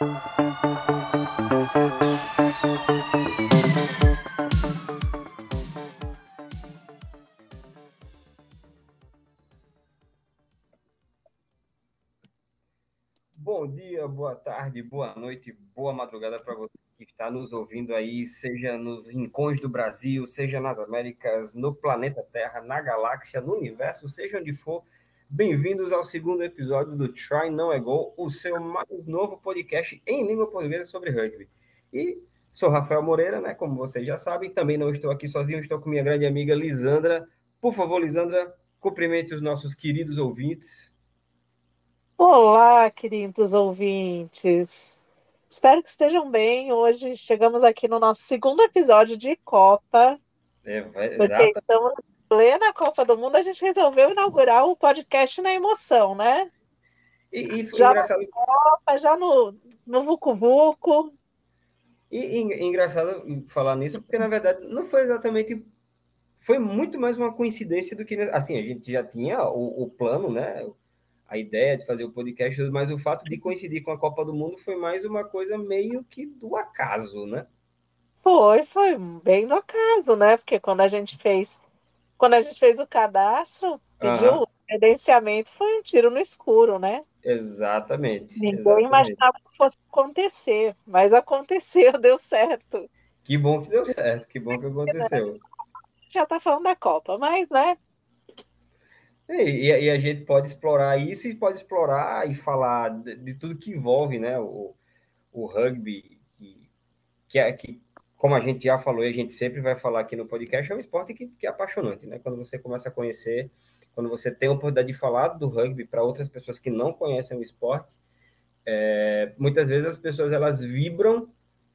Bom dia, boa tarde, boa noite, boa madrugada para você que está nos ouvindo aí, seja nos rincões do Brasil, seja nas Américas, no planeta Terra, na galáxia, no universo, seja onde for. Bem-vindos ao segundo episódio do Try Não É Gol, o seu mais novo podcast em língua portuguesa sobre rugby. E sou Rafael Moreira, né? Como vocês já sabem, também não estou aqui sozinho, estou com minha grande amiga Lisandra. Por favor, Lisandra, cumprimente os nossos queridos ouvintes. Olá, queridos ouvintes. Espero que estejam bem. Hoje chegamos aqui no nosso segundo episódio de Copa. É, vai, Porque estamos plena Copa do Mundo, a gente resolveu inaugurar o podcast na emoção, né? E, e foi Já na engraçado, Copa, já no, no Vucu Vucu. e, e engraçado falar nisso, porque na verdade não foi exatamente. Foi muito mais uma coincidência do que. Assim, a gente já tinha o, o plano, né? A ideia de fazer o podcast, mas o fato de coincidir com a Copa do Mundo foi mais uma coisa meio que do acaso, né? Foi, foi bem no acaso, né? Porque quando a gente fez, quando a gente fez o cadastro, pediu Aham. o credenciamento, foi um tiro no escuro, né? Exatamente. Ninguém exatamente. imaginava que fosse acontecer, mas aconteceu, deu certo. Que bom que deu certo, que bom que aconteceu. Já tá falando da Copa, mas, né? E, e a gente pode explorar isso e pode explorar e falar de, de tudo que envolve né, o, o rugby, que, que, é, que, como a gente já falou e a gente sempre vai falar aqui no podcast, é um esporte que, que é apaixonante, né? Quando você começa a conhecer, quando você tem a oportunidade de falar do rugby para outras pessoas que não conhecem o esporte, é, muitas vezes as pessoas elas vibram,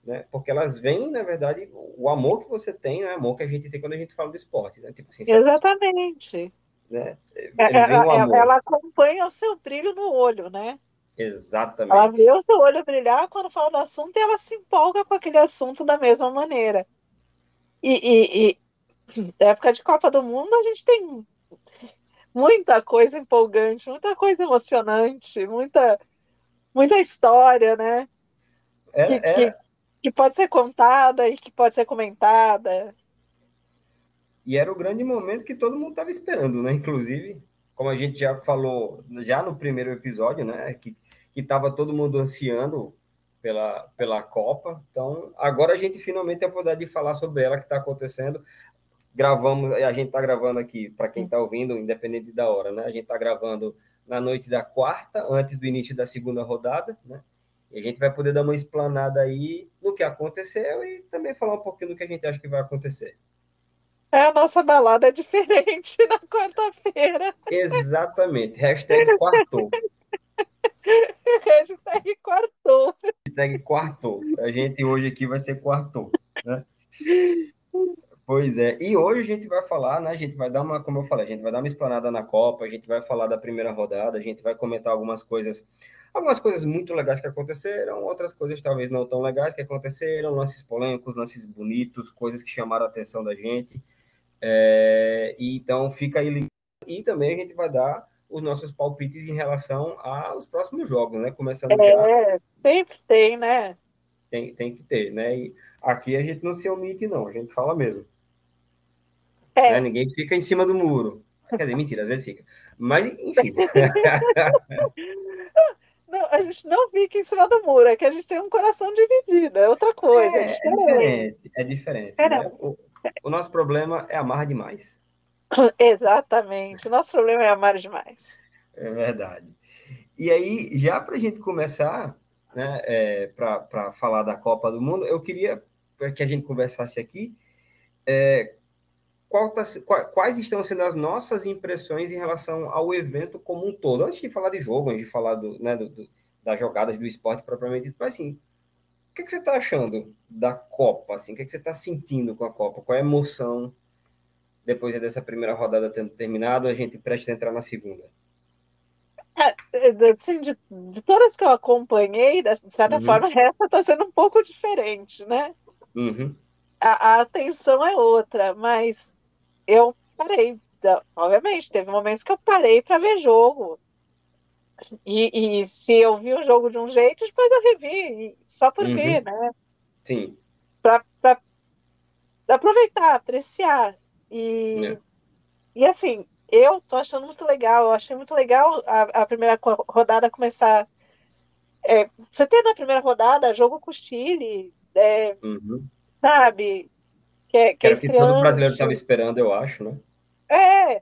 né? Porque elas veem, na verdade, o amor que você tem, né? O amor que a gente tem quando a gente fala do esporte, né? Tipo assim, Exatamente. né? Eles Ela, ela- amor. ela acompanha o seu brilho no olho, né? Ela Exatamente. vê o seu olho brilhar quando fala do assunto e ela se empolga com aquele assunto da mesma maneira. E, e, e na época de Copa do Mundo a gente tem muita coisa empolgante, muita coisa emocionante, muita, muita história, né? É, Que, é, que, que pode ser contada e que pode ser comentada. e era o grande momento que todo mundo estava esperando, né? Inclusive, como a gente já falou já no primeiro episódio, né? Que estava todo mundo ansiando pela, pela Copa. Então, agora a gente finalmente tem a oportunidade de falar sobre ela que está acontecendo. Gravamos, a gente está gravando aqui, para quem está ouvindo, independente da hora, né? A gente está gravando na noite da quarta, antes do início da segunda rodada, né? E a gente vai poder dar uma explanada aí no que aconteceu e também falar um pouquinho do que a gente acha que vai acontecer. É, a nossa balada é diferente na quarta-feira. Exatamente. Hashtag quartou. Hashtag quartou. Hashtag quartou. A gente hoje aqui vai ser quartou. Né? Pois é. E hoje a gente vai falar, né? A gente vai dar uma, como eu falei, a gente vai dar uma explanada na Copa, a gente vai falar da primeira rodada, a gente vai comentar algumas coisas, algumas coisas muito legais que aconteceram, outras coisas talvez não tão legais que aconteceram, lances polêmicos, lances bonitos, coisas que chamaram a atenção da gente. É, então fica aí ligado. E também a gente vai dar os nossos palpites em relação aos próximos jogos, né? Começando já, É, sempre tem, né? tem, tem que ter, né? E aqui a gente não se omite, não, a gente fala mesmo. É. né? Ninguém fica em cima do muro. Quer dizer, mentira, às vezes fica. Mas, enfim. Não, a gente não fica em cima do muro, é que a gente tem um coração dividido, é outra coisa, é, É, é diferente. é diferente. É, né? O, o nosso problema é amar demais. Exatamente. O nosso problema é amar demais. É verdade. E aí, já para a gente começar, né, é, para falar da Copa do Mundo, eu queria que a gente conversasse aqui é, tá, qua- quais estão sendo as nossas impressões em relação ao evento como um todo. Antes de falar de jogo, antes de falar do, né, do- do- das jogadas do esporte propriamente dito, mas assim, o que, que você está achando da Copa? Assim, o que, que você está sentindo com a Copa? Qual é a emoção depois dessa primeira rodada tendo terminado, a gente prestes a entrar na segunda? Assim, de, de todas que eu acompanhei, de certa Uhum. forma, essa está sendo um pouco diferente, né? Uhum. A, a atenção é outra, mas eu parei. Obviamente, teve momentos que eu parei para ver jogo. E, e, se eu vi o jogo de um jeito, depois eu revi, só por uhum. ver, né? Sim. Para aproveitar, apreciar. E, é. e assim, eu tô achando muito legal, eu achei muito legal a, a primeira rodada começar. É, você ter na primeira rodada jogo com o Chile, é, uhum. sabe? Que, é, que, é que todo brasileiro estava esperando, eu acho, né? É,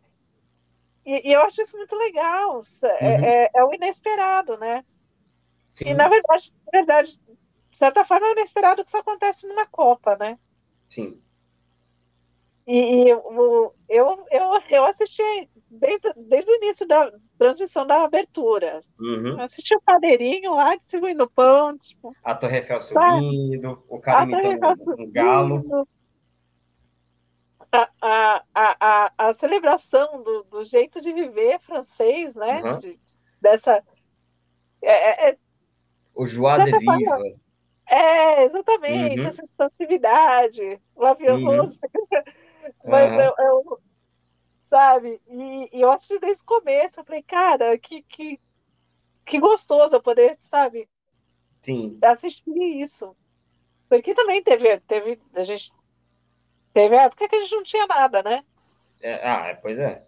e, e, eu acho isso muito legal. É, uhum. É, é, o inesperado, né? Sim. E na verdade, na verdade, de certa forma, é o inesperado que isso acontece numa Copa, né? Sim. E, e eu, eu, eu, eu assisti desde, desde o início da transmissão da abertura. Uhum. Assisti o padeirinho lá distribuindo pão. Tipo, a Torre Eiffel subindo, o cara imitando um galo a, a, a, a celebração do, do jeito de viver francês, né? Uhum. De, dessa. É, é, é o joie de vivre. É, exatamente, uhum. essa expansividade, l'avion uhum. Mas uhum. eu, eu, sabe, e, e, eu assisti desde o começo, eu falei, cara, que, que, que gostoso eu poder, sabe, Sim. assistir isso. Porque também teve, teve, a gente Teve época que a gente não tinha nada, né? É, ah, é, pois é.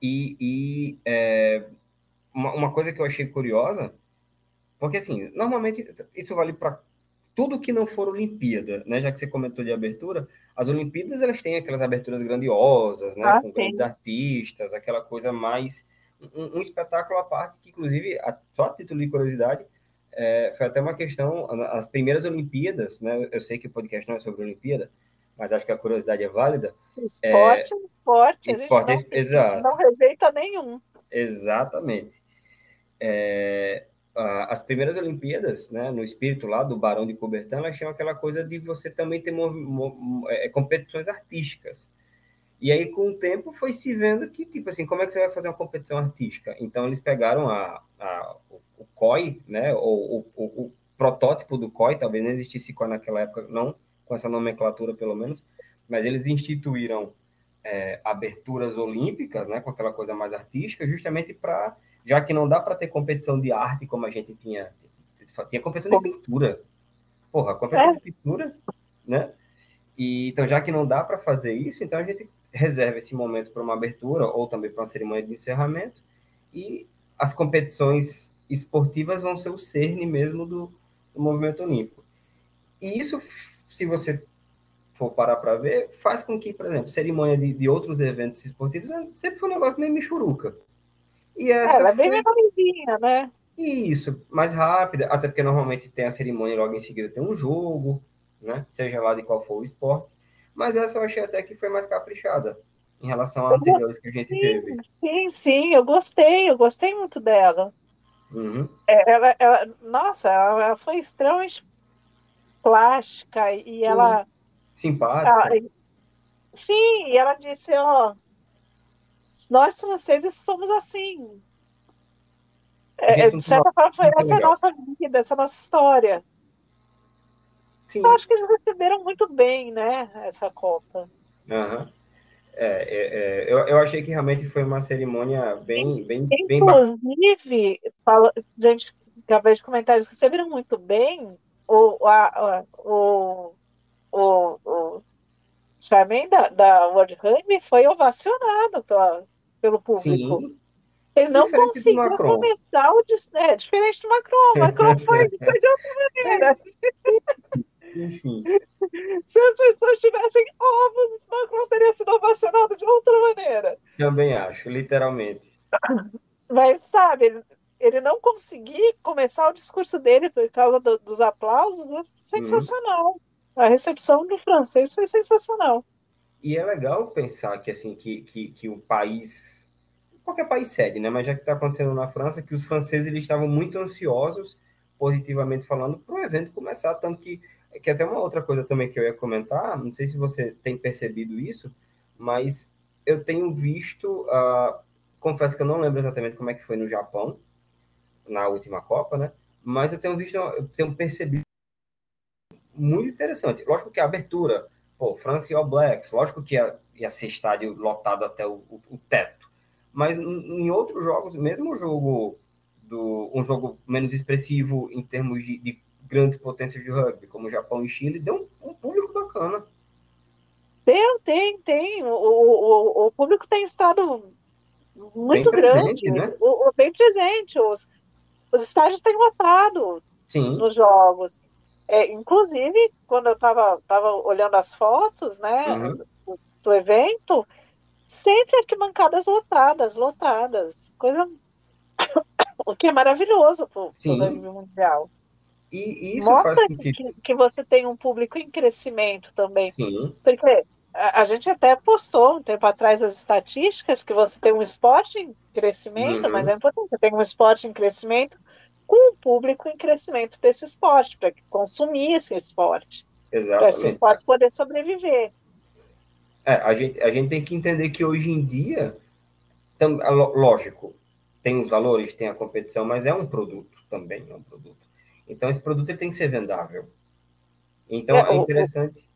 E, e é, uma, uma, coisa que eu achei curiosa, porque assim, normalmente isso vale para tudo que não for Olimpíada, né? Já que você comentou de abertura, as Olimpíadas elas têm aquelas aberturas grandiosas, né? Ah, com sim. grandes artistas, aquela coisa mais um, um espetáculo à parte que, inclusive, a, só a título de curiosidade, é, foi até uma questão. As primeiras Olimpíadas, né? Eu sei que o podcast não é sobre Olimpíada, mas acho que a curiosidade é válida. Esporte, é, esporte, esporte, não, exato. não rejeita nenhum. Exatamente. É, as primeiras Olimpíadas, né, no espírito lá do Barão de Coubertin, elas tinham aquela coisa de você também ter é, competições artísticas. E aí, com o tempo, foi se vendo que, tipo assim, como é que você vai fazer uma competição artística? Então, eles pegaram a, a o, COI, né, ou o, o, o, protótipo do COI, talvez não existisse COI naquela época, não, com essa nomenclatura pelo menos, mas eles instituíram é, aberturas olímpicas, né, com aquela coisa mais artística, justamente para, já que não dá para ter competição de arte como a gente tinha, tinha competição de pintura, porra, competição é. de pintura, né? E, então, já que não dá para fazer isso, então a gente reserva esse momento para uma abertura ou também para uma cerimônia de encerramento e as competições esportivas vão ser o cerne mesmo do, do movimento olímpico. E isso se você for parar para ver, faz com que, por exemplo, cerimônia de, de outros eventos esportivos sempre foi um negócio meio michuruca. E essa é, ela é bem menorzinha, né? Isso, mais rápida, até porque normalmente tem a cerimônia logo em seguida tem um jogo, né? Seja lá de qual for o esporte. Mas essa eu achei até que foi mais caprichada em relação a anteriores que a gente sim, teve. Sim, sim, eu gostei, eu gostei muito dela. Uhum. É, ela, ela, nossa, ela foi extremamente plástica e ela. Simpática. Ela, sim, e ela disse: ó, nós franceses somos assim. É, de certa forma, foi essa legal. nossa vida, essa nossa história. Sim. Eu acho que eles receberam muito bem, né, essa Copa. Uhum. É, é, é, eu, eu achei que realmente foi uma cerimônia bem, bem, Inclusive, bem fala, gente, acabei de comentar, eles receberam muito bem o, a, o, o, o Charmaine da, da World Rugby foi ovacionado pela, pelo público. Sim. Ele não diferente conseguiu começar o é, diferente do Macron. O Macron foi, foi de outra maneira. Enfim. Se as pessoas tivessem ovos, o Macron teria sido ovacionado de outra maneira. Também acho, literalmente. Mas, sabe, ele não conseguir começar o discurso dele por causa do, dos aplausos, né? sensacional. Uhum. A recepção do francês foi sensacional. E é legal pensar que assim que, que, que o país, qualquer país cede, né? Mas já que está acontecendo na França, que os franceses eles estavam muito ansiosos, positivamente falando, para o evento começar, tanto que que até uma outra coisa também que eu ia comentar, não sei se você tem percebido isso, mas eu tenho visto, uh, confesso que eu não lembro exatamente como é que foi no Japão, na última Copa, né? Mas eu tenho visto, eu tenho percebido muito interessante. Lógico que a abertura, pô, France e All Blacks, lógico que ia, ia ser estádio lotado até o, o, o teto. Mas em outros jogos, mesmo o jogo do um jogo menos expressivo em termos de, de grandes potências de rugby, como Japão e Chile, deu um, um público bacana. Tem, tem, tem. O, o, o público tem estado muito bem grande, presente, né? o, o, bem presente. Os, os estádios têm lotado Sim. nos jogos. É, inclusive, quando eu estava tava olhando as fotos né, uhum. do, do, evento, sempre arquibancadas lotadas, lotadas. Coisa. o que é maravilhoso para o mundial. E, isso Mostra que... Que, que... você tem um público em crescimento também. Sim. Porque a, a, gente até postou um tempo atrás as estatísticas que você tem um esporte em crescimento, uhum. mas é importante, você tem um esporte em crescimento com um público em crescimento para esse esporte, para consumir esse esporte. Para esse esporte poder sobreviver. É, a, gente, a gente tem que entender que hoje em dia, tam, lógico, tem os valores, tem a competição, mas é um produto também, é um produto. Então, esse produto tem que ser vendável. Então, é, é interessante.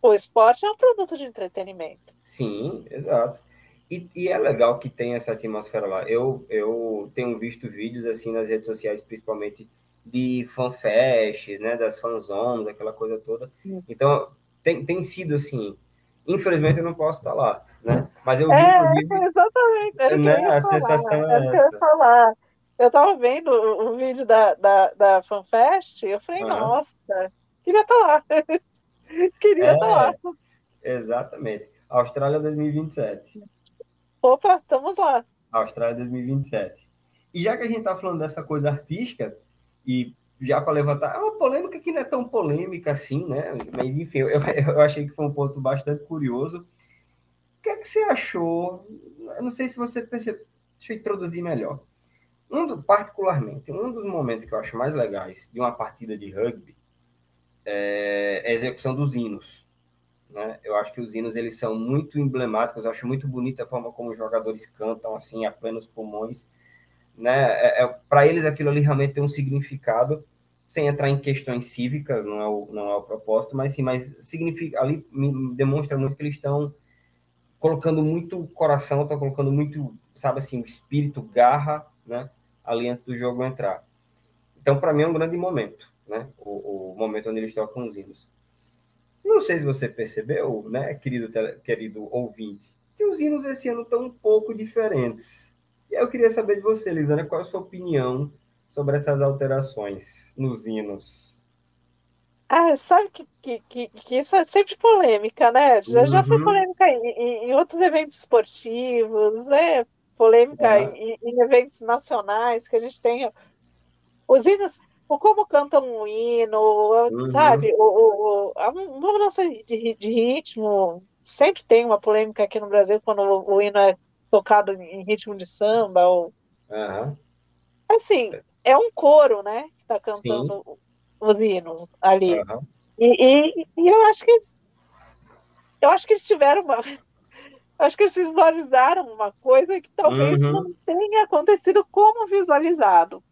O, o, esporte é um produto de entretenimento. Sim, exato. E, e, é legal que tem essa atmosfera lá. Eu, eu tenho visto vídeos assim nas redes sociais, principalmente de fanfests, né, das fanzones, aquela coisa toda. Então, tem, tem sido assim. Infelizmente, eu não posso estar lá, né? Mas eu vi, é, exatamente. Era né, a falar, sensação é essa. Eu falar eu tava vendo o, o vídeo da, da, da FanFest, eu falei, uhum. nossa, queria estar tá lá. queria estar é, tá lá. Exatamente. Austrália 2027. Opa, estamos lá. Austrália 2027. E já que a gente tá falando dessa coisa artística, e já para levantar, é uma polêmica que não é tão polêmica assim, né? Mas enfim, eu, eu achei que foi um ponto bastante curioso. O que é que você achou? Eu não sei se você percebeu. Deixa eu introduzir melhor. Um do, particularmente, um dos momentos que eu acho mais legais de uma partida de rugby é a execução dos hinos. Né? Eu acho que os hinos eles são muito emblemáticos, eu acho muito bonita a forma como os jogadores cantam assim a plenos pulmões. Né? É, é Para eles aquilo ali realmente tem um significado, sem entrar em questões cívicas, não é o, não é o propósito, mas sim, mas significa, ali demonstra muito que eles estão colocando muito coração, estão colocando muito, sabe assim, espírito, garra, né? ali antes do jogo entrar. Então, para mim, é um grande momento, né? O, o, momento onde eles tocam os hinos. Não sei se você percebeu, né, querido, querido ouvinte, que os hinos esse ano estão um pouco diferentes. E eu queria saber de você, Lisana, qual é a sua opinião sobre essas alterações nos hinos? Ah, sabe que, que, que, que isso é sempre polêmica, né? Já, uhum. já foi uhum. polêmica em, em, outros eventos esportivos, né? polêmica em, em, eventos nacionais, que a gente tem os hinos, o como cantam um hino, uhum. sabe? O, o, a mudança de, de, ritmo, sempre tem uma polêmica aqui no Brasil quando o, o hino é tocado em ritmo de samba. Ou... Uhum. Assim, é um coro, né? Que está cantando Sim. os hinos ali. Uhum. E, e, e eu acho que eles, eu acho que eles tiveram uma acho que eles visualizaram uma coisa que talvez uhum. não tenha acontecido como visualizado.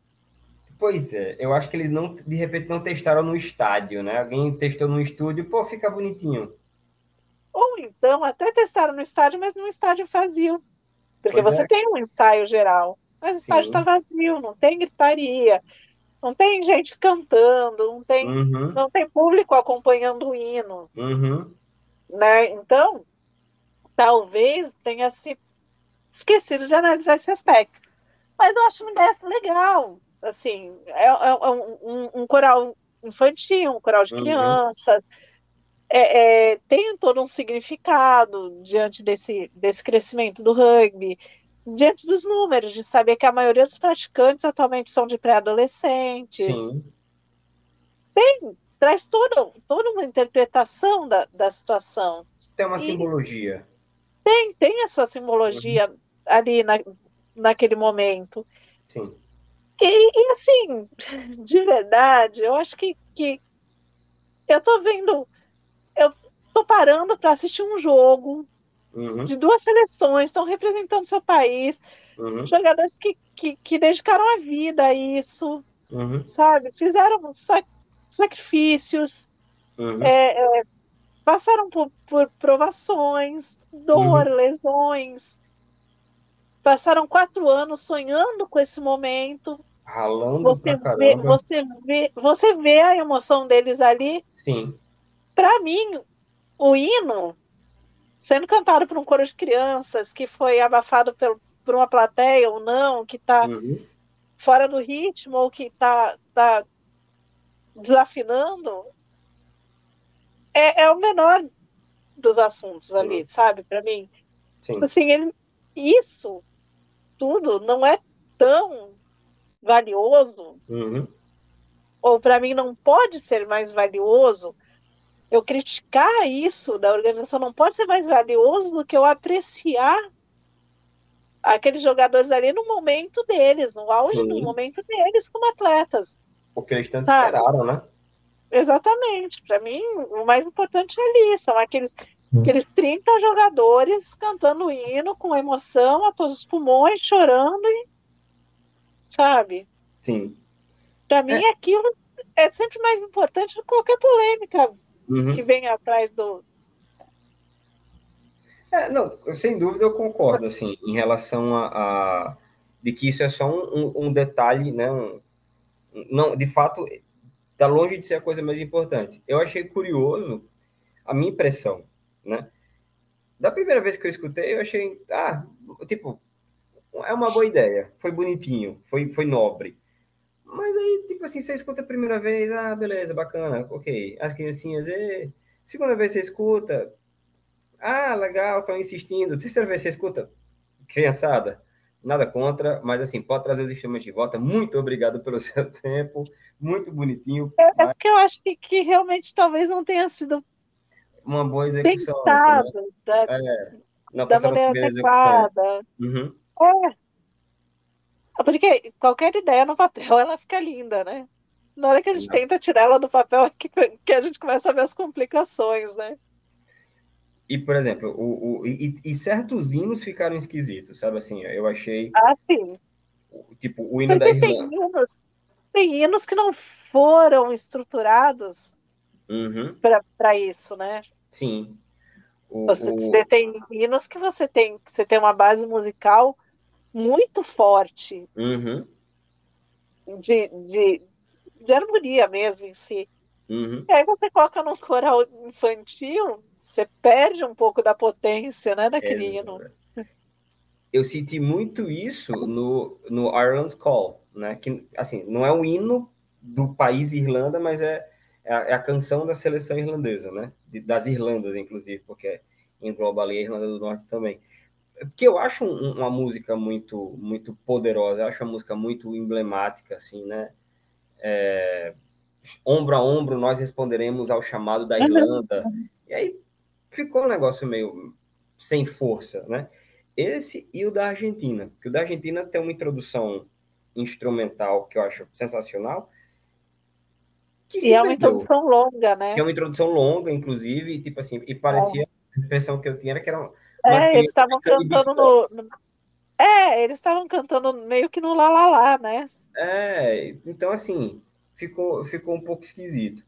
Pois é, eu acho que eles não, de repente, não testaram no estádio, né? Alguém testou no estúdio, pô, fica bonitinho. Ou então, até testaram no estádio, mas num estádio vazio. Porque pois você é. tem um ensaio geral, mas o estádio está vazio, não tem gritaria, não tem gente cantando, não tem, uhum. não tem público acompanhando o hino. Uhum. Né? Então, talvez tenha se esquecido de analisar esse aspecto. Mas eu acho uma ideia legal. Assim, é, é, é um, um, coral infantil, um coral de uhum. criança. É, é, tem todo um significado diante desse, desse crescimento do rugby, diante dos números, de saber que a maioria dos praticantes atualmente são de pré-adolescentes. Tem, traz toda, toda uma interpretação da, da situação. Tem uma e, simbologia. Tem, tem a sua simbologia uhum. ali na, naquele momento. Sim. E, e, assim, de verdade, eu acho que, que eu tô vendo, eu tô parando para assistir um jogo uhum. de duas seleções, estão representando seu país, uhum. jogadores que, que, que, dedicaram a vida a isso, uhum. sabe? Fizeram sac sacrifícios, uhum. é, é, passaram por, por provações, dor, uhum. lesões, passaram quatro anos sonhando com esse momento. Ralando Você vê, você, vê, você vê a emoção deles ali. Sim. Para mim, o hino, sendo cantado por um coro de crianças, que foi abafado pelo, por uma plateia ou não, que está Uhum. fora do ritmo ou que está tá desafinando, é, é o menor dos assuntos ali, sabe? Para mim. Sim. Assim, ele, isso tudo não é tão valioso, Uhum. ou para mim não pode ser mais valioso. Eu criticar isso da organização não pode ser mais valioso do que eu apreciar aqueles jogadores ali no momento deles, no auge Sim. do momento deles como atletas. Porque eles tanto Sabe? esperaram, né? Exatamente. Para mim, o mais importante é ali, são aqueles. Aqueles 30 jogadores cantando o hino com emoção a todos os pulmões, chorando e sabe? Sim. Para mim, aquilo é sempre mais importante do que qualquer polêmica Uhum. que vem atrás do. É, não, sem dúvida eu concordo, assim, em relação a, a- de que isso é só um, um- um detalhe, né? um- não, de fato, está longe de ser a coisa mais importante. Eu achei curioso a minha impressão, né? Da primeira vez que eu escutei, eu achei, ah, tipo, é uma boa ideia, foi bonitinho, foi, foi nobre. Mas aí, tipo assim, você escuta a primeira vez, ah, beleza, bacana, ok. As criancinhas, e... segunda vez você escuta, ah, legal, estão insistindo. Terceira vez você escuta, criançada, nada contra, mas assim, pode trazer os instrumentos de volta. Muito obrigado pelo seu tempo, muito bonitinho, É mas porque eu acho que, que realmente talvez não tenha sido uma boa execução. pensado da, né? Não da maneira que ia execução. adequada. Uhum. Porque qualquer ideia no papel ela fica linda, né? Na hora que a gente Exato. tenta tirar ela do papel é que, que a gente começa a ver as complicações, né? E, por exemplo, o, o, e, e certos hinos ficaram esquisitos, sabe assim? Eu achei, Ah, sim. tipo, o hino da Porque tem Irlanda. hinos, tem hinos que não foram estruturados Uhum. para isso, né? Sim. O, Você, o- você tem hinos que você tem, que você tem uma base musical muito forte Uhum. de, de, de harmonia mesmo em si. Uhum. E aí você coloca num coral infantil, você perde um pouco da potência, né, daquele hino. Exa- Eu senti muito isso no, no Ireland Call, né? Que, assim, não é o hino do país Irlanda, mas é, é, a, é a canção da seleção irlandesa, né? De- das Irlandas, inclusive, porque engloba ali a Irlanda do Norte também. Porque eu acho um- uma música muito, muito poderosa, eu acho uma música muito emblemática, assim, né? É, ombro a ombro nós responderemos ao chamado da Irlanda. E aí ficou um negócio meio sem força, né? Esse e o da Argentina, o da Argentina tem uma introdução instrumental que eu acho sensacional. Que E é uma perdeu. introdução longa, né? Que é uma introdução longa, inclusive, e tipo assim, e parecia, a impressão que eu tinha era que era É, eles estavam cantando no, no- É, eles estavam cantando meio que no lá lá lá, né? É, então assim, ficou, ficou um pouco esquisito.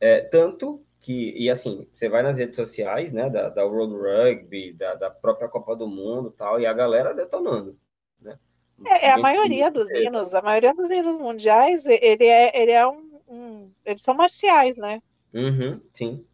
É, tanto que, e assim, você vai nas redes sociais, né, da, da World Rugby, da, da própria Copa do Mundo e tal, e a galera detonando, né? É, é a maioria dos hinos, a maioria dos hinos mundiais, ele é, ele é um, um- eles são marciais, né? Uhum, sim.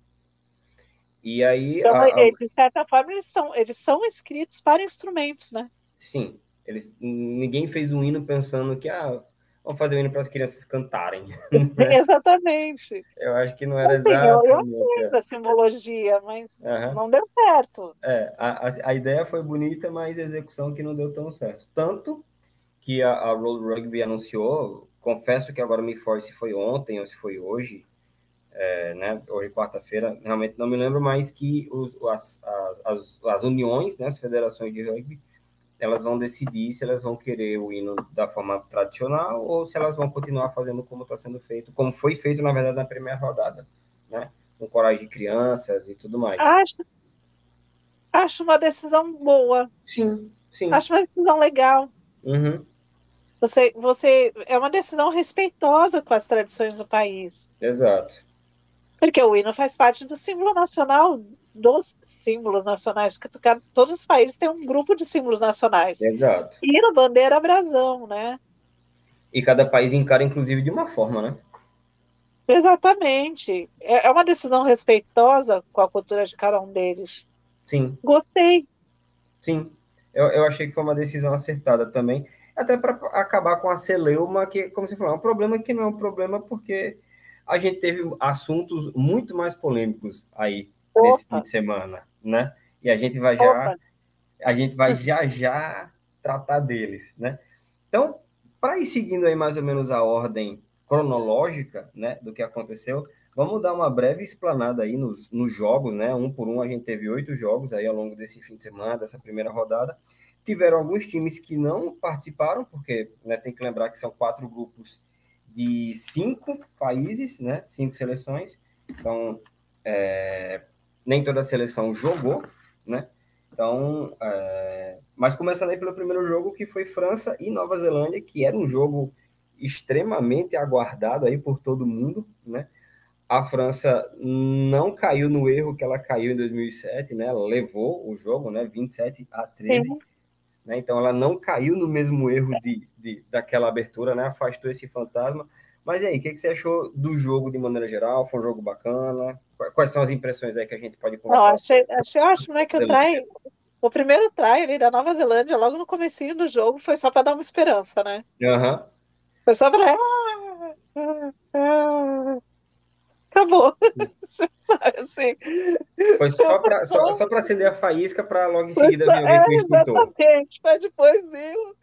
E aí, Então, a- a- eh, de certa forma, eles são, eles são escritos para instrumentos, né? sim, eles, ninguém fez um hino pensando que, ah, vamos fazer um hino para as crianças cantarem. Exatamente. Eu acho que não era Assim, eu- eu exatamente. Da simbologia, mas Aham. não deu certo. É, a, a, a ideia foi bonita, mas a execução que não deu tão certo. Tanto que a, a Road Rugby anunciou, confesso que agora me for se foi ontem ou se foi hoje, é, né, hoje quarta-feira, realmente não me lembro mais que os, as, as, as, as uniões, né, as federações de rugby, elas vão decidir se elas vão querer o hino da forma tradicional ou se elas vão continuar fazendo como está sendo feito, como foi feito, na verdade, na primeira rodada, né, com coragem de crianças e tudo mais. Acho, acho uma decisão boa, Sim, sim. acho uma decisão legal. Uhum. Você, você é uma decisão respeitosa com as tradições do país. Exato. Porque o hino faz parte do símbolo nacional, dos símbolos nacionais, porque todos os países têm um grupo de símbolos nacionais. Exato. Hino, bandeira, brasão, né? E cada país encara, inclusive, de uma forma, né? Exatamente. É, é uma decisão respeitosa com a cultura de cada um deles. Sim. Gostei. Sim. Eu, eu achei que foi uma decisão acertada também. Até para acabar com a celeuma, que, como você falou, é um problema que não é um problema porque a gente teve assuntos muito mais polêmicos aí Opa. nesse fim de semana, né? E a gente vai já Opa. a gente vai já já tratar deles, né? Então, para ir seguindo aí mais ou menos a ordem cronológica, né, do que aconteceu, vamos dar uma breve explanada aí nos, nos jogos, né? Um por um, a gente teve oito jogos aí ao longo desse fim de semana, dessa primeira rodada. Tiveram alguns times que não participaram, porque né, tem que lembrar que são quatro grupos de cinco países, né? Cinco seleções. Então, é, nem toda a seleção jogou, né? Então, é, mas começando aí pelo primeiro jogo, que foi França e Nova Zelândia, que era um jogo extremamente aguardado aí por todo mundo, né? A França não caiu no erro que ela caiu em 2007, né? Levou o jogo, né? 27 a 13. Né? Então ela não caiu no mesmo erro de, de, daquela abertura, né? Afastou esse fantasma. Mas e aí, o que, que, você achou do jogo de maneira geral? Foi um jogo bacana? Quais são as impressões aí que a gente pode conversar? Não, achei, achei ótimo, né? Que o o primeiro try ali da Nova Zelândia, logo no comecinho do jogo, foi só para dar uma esperança, né? Uhum. Foi só pra. Acabou. assim. Foi só para só, só acender a faísca para logo em seguida vir com o extintor. Exatamente, mas depois viu.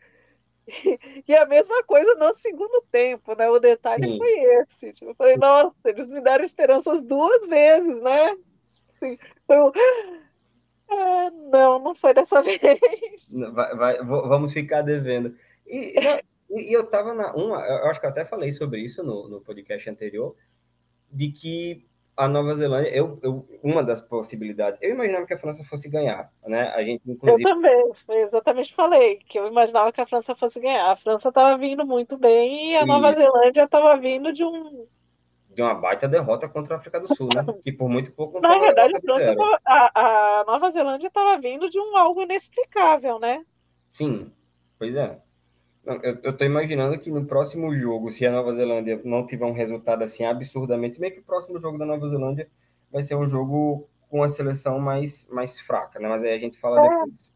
E a mesma coisa no segundo tempo, né? O detalhe Sim. foi esse. Tipo, eu falei, nossa, eles me deram esperanças duas vezes, né? Assim, foi um... ah, não, não foi dessa vez. Vai, vai, vamos ficar devendo. E, e, eu tava na. Uma, eu acho que eu até falei sobre isso no, no podcast anterior, de que a Nova Zelândia, eu, eu, uma das possibilidades, eu imaginava que a França fosse ganhar, né? A gente, inclusive. Eu também, exatamente falei, que eu imaginava que a França fosse ganhar. A França estava vindo muito bem e a Nova isso. Zelândia estava vindo de um. De uma baita derrota contra a África do Sul, né? Que por muito pouco Na verdade, a, a, a Nova Zelândia estava vindo de um algo inexplicável, né? Sim, pois é. Eu, tô imaginando que no próximo jogo, se a Nova Zelândia não tiver um resultado assim absurdamente, bem que o próximo jogo da Nova Zelândia vai ser um jogo com a seleção mais, mais fraca, né? Mas aí a gente fala é. depois.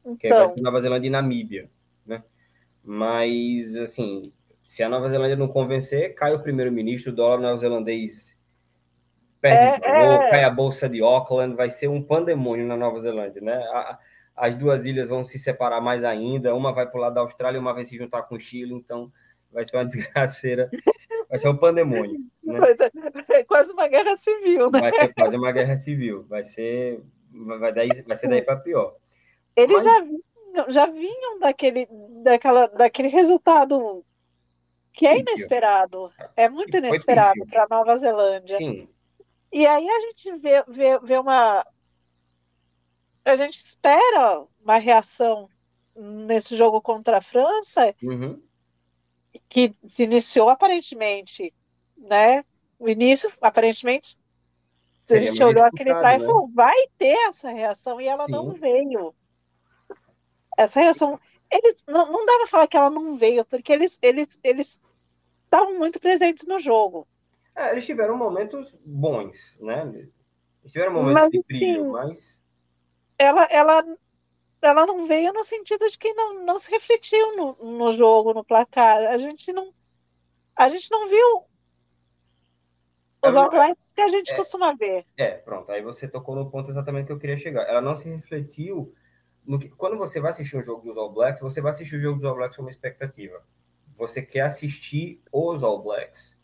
Então. Que vai ser Nova Zelândia e Namíbia, né? Mas, assim, se a Nova Zelândia não convencer, cai o primeiro-ministro, o dólar neozelandês perde é, valor, é... cai a bolsa de Auckland, vai ser um pandemônio na Nova Zelândia, né? A, as duas ilhas vão se separar mais ainda, uma vai para o lado da Austrália, uma vai se juntar com o Chile, então vai ser uma desgraceira, vai ser um pandemônio. Né? Vai ser quase uma guerra civil, né? Vai ser quase uma guerra civil, vai ser, vai, daí, vai ser daí para pior. Eles Mas... já, vinham, já vinham daquele, daquela, daquele resultado que é inesperado, é muito inesperado para Nova Zelândia. Sim. E aí a gente vê, vê, vê uma, a gente espera uma reação nesse jogo contra a França, uhum. que se iniciou aparentemente, né? O início, aparentemente, Seria a gente olhou aquele trás e né? falou, vai ter essa reação, e ela Sim. não veio. Essa reação, eles não, não dá para falar que ela não veio, porque eles eles eles estavam muito presentes no jogo. É, eles tiveram momentos bons, né? Eles tiveram momentos mas, de brilho, sim, mas ela, ela, ela não veio no sentido de que não, não se refletiu no, no jogo, no placar. A gente não, a gente não viu os All Blacks que a gente é, costuma ver. É, pronto. Aí você tocou no ponto exatamente que eu queria chegar. Ela não se refletiu que, quando você vai assistir um jogo dos All Blacks, você vai assistir o jogo dos All Blacks com uma expectativa. Você quer assistir os All Blacks.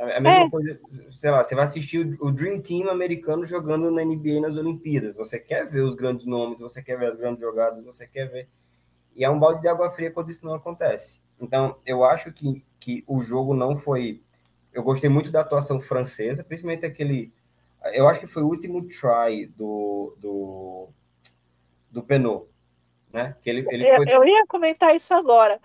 É a mesma é. coisa, sei lá, você vai assistir o Dream Team americano jogando na NBA nas Olimpíadas. Você quer ver os grandes nomes, você quer ver as grandes jogadas, você quer ver. E é um balde de água fria quando isso não acontece. Então, eu acho que, que o jogo não foi. Eu gostei muito da atuação francesa, principalmente aquele. Eu acho que foi o último try do, do, do Penot. Né? Que ele, ele foi... eu ia comentar isso agora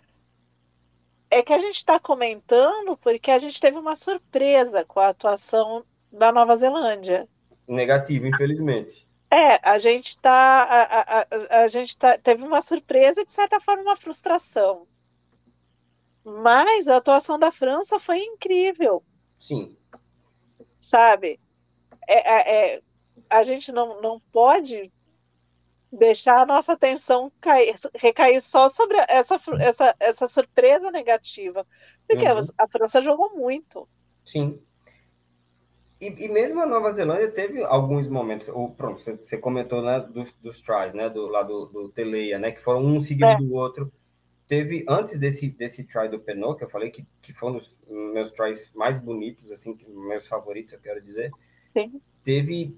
é que a gente está comentando porque a gente teve uma surpresa com a atuação da Nova Zelândia. Negativo, infelizmente. É, a gente tá. A, a, a, gente tá, teve uma surpresa e, de certa forma, uma frustração. Mas a atuação da França foi incrível. Sim. Sabe? É, é, é, a gente não, não pode deixar a nossa atenção cair, recair só sobre essa, essa, essa surpresa negativa. Porque uhum. a França jogou muito. Sim. E, e, mesmo a Nova Zelândia teve alguns momentos, ou, pronto, você, você comentou né, dos, dos tries, né, do, lá do, do Teleia, né, que foram um seguido é. do outro. Teve, antes desse, desse try do Penô, que eu falei que, que foi um dos meus tries mais bonitos, assim, meus favoritos, eu quero dizer. Sim. Teve,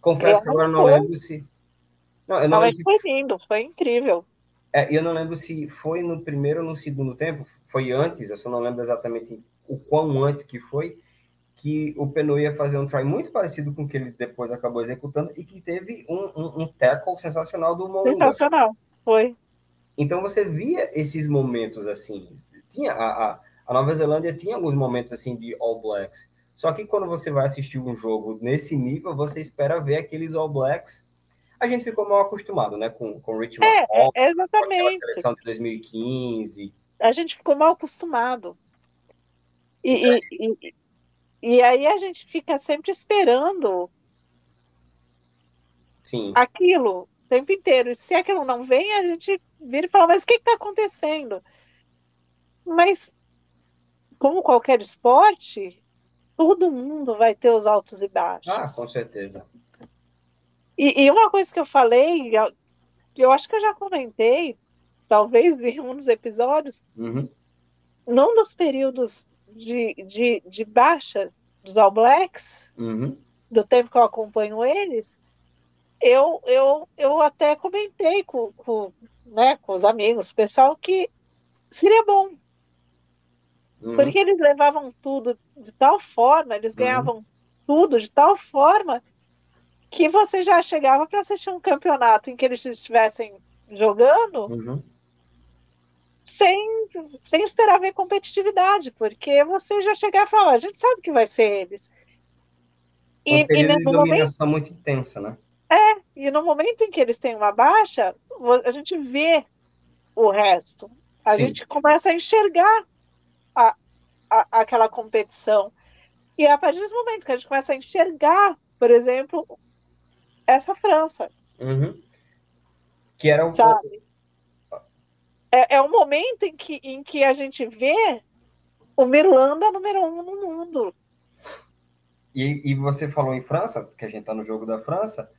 confesso que agora não lembro se... Não, eu não Mas foi lindo, foi incrível. É, eu não lembro se foi no primeiro ou no segundo tempo, foi antes, eu só não lembro exatamente o quão antes que foi, que o Peno ia fazer um try muito parecido com o que ele depois acabou executando e que teve um, um, um tackle sensacional do Moura. Sensacional, foi. Então você via esses momentos assim. Tinha a, a, a, Nova Zelândia tinha alguns momentos assim de All Blacks. Só que quando você vai assistir um jogo nesse nível, você espera ver aqueles All Blacks. A gente ficou mal acostumado, né, com com Rich é, McCall, é, exatamente. Com a seleção de 2015. A gente ficou mal acostumado. E, e, e, e aí a gente fica sempre esperando Sim. aquilo o tempo inteiro. E se aquilo não vem, a gente vira e fala, mas o que está acontecendo? Mas, como qualquer esporte, todo mundo vai ter os altos e baixos. Ah, com certeza. E, e uma coisa que eu falei, eu acho que eu já comentei, talvez em um dos episódios, uhum. num dos períodos de, de, de baixa dos All Blacks, uhum. do tempo que eu acompanho eles, eu, eu, eu até comentei com, com, né, com os amigos, pessoal, que seria bom. Uhum. Porque eles levavam tudo de tal forma, eles uhum. ganhavam tudo de tal forma que você já chegava para assistir um campeonato em que eles estivessem jogando uhum. sem, sem esperar ver competitividade, porque você já chegava e falava, a gente sabe que vai ser eles. E, um e no dominação momento, muito intensa, né? É, e no momento em que eles têm uma baixa, a gente vê o resto. A Sim. gente começa a enxergar a, a, aquela competição. E é a partir desse momento que a gente começa a enxergar, por exemplo, essa França. Uhum. Que era um Sabe? É, é um momento em que, em que a gente vê o Mirlanda número um no mundo. E, e você falou em França, que a gente está no jogo da França,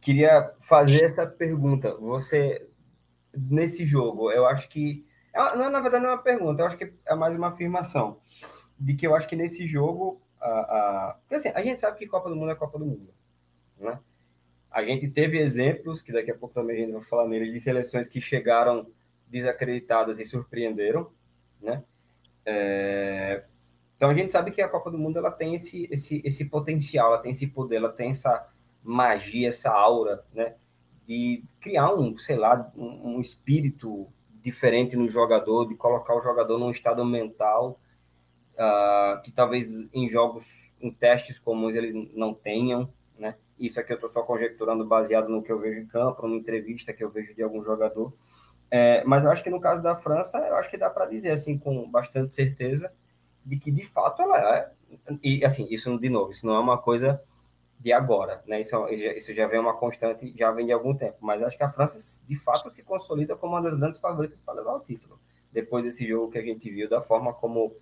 queria fazer essa pergunta. Você, nesse jogo, eu acho que. É não, na verdade, não é uma pergunta, eu acho que é mais uma afirmação. De que eu acho que nesse jogo. A, a, porque assim, a gente sabe que Copa do Mundo é Copa do Mundo. Né? A gente teve exemplos, que daqui a pouco também a gente vai falar neles, de seleções que chegaram desacreditadas e surpreenderam. Né? É, então a gente sabe que a Copa do Mundo ela tem esse, esse, esse potencial, ela tem esse poder, ela tem essa magia, essa aura, né? De criar um, sei lá, um, um espírito diferente no jogador, de colocar o jogador num estado mental uh, que talvez em jogos, em testes comuns eles não tenham? Isso aqui eu estou só conjecturando baseado no que eu vejo em campo, numa entrevista que eu vejo de algum jogador. É, mas eu acho que no caso da França, eu acho que dá para dizer assim com bastante certeza de que de fato ela é e assim isso de novo isso não é uma coisa de agora, né? Isso, isso já vem uma constante, já vem de algum tempo. Mas acho que a França, de fato, se consolida como uma das grandes favoritas para levar o título. Depois desse jogo que a gente viu, da forma como,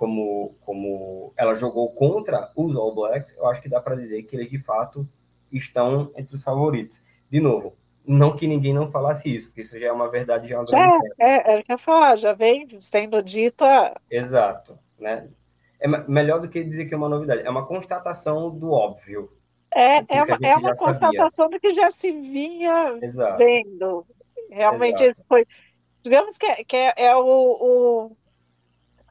como, como ela jogou contra os All Blacks, eu acho que dá para dizer que eles, de fato, estão entre os favoritos. De novo, não que ninguém não falasse isso, porque isso já é uma verdade já. Já, é, é, é, que eu falar, já vem sendo dita. Exato, né? é melhor do que dizer que é uma novidade, é uma constatação do óbvio. É, é uma, é uma constatação do que já se vinha Exato. vendo. Realmente Exato. foi. Digamos que, é, que é, é o, o,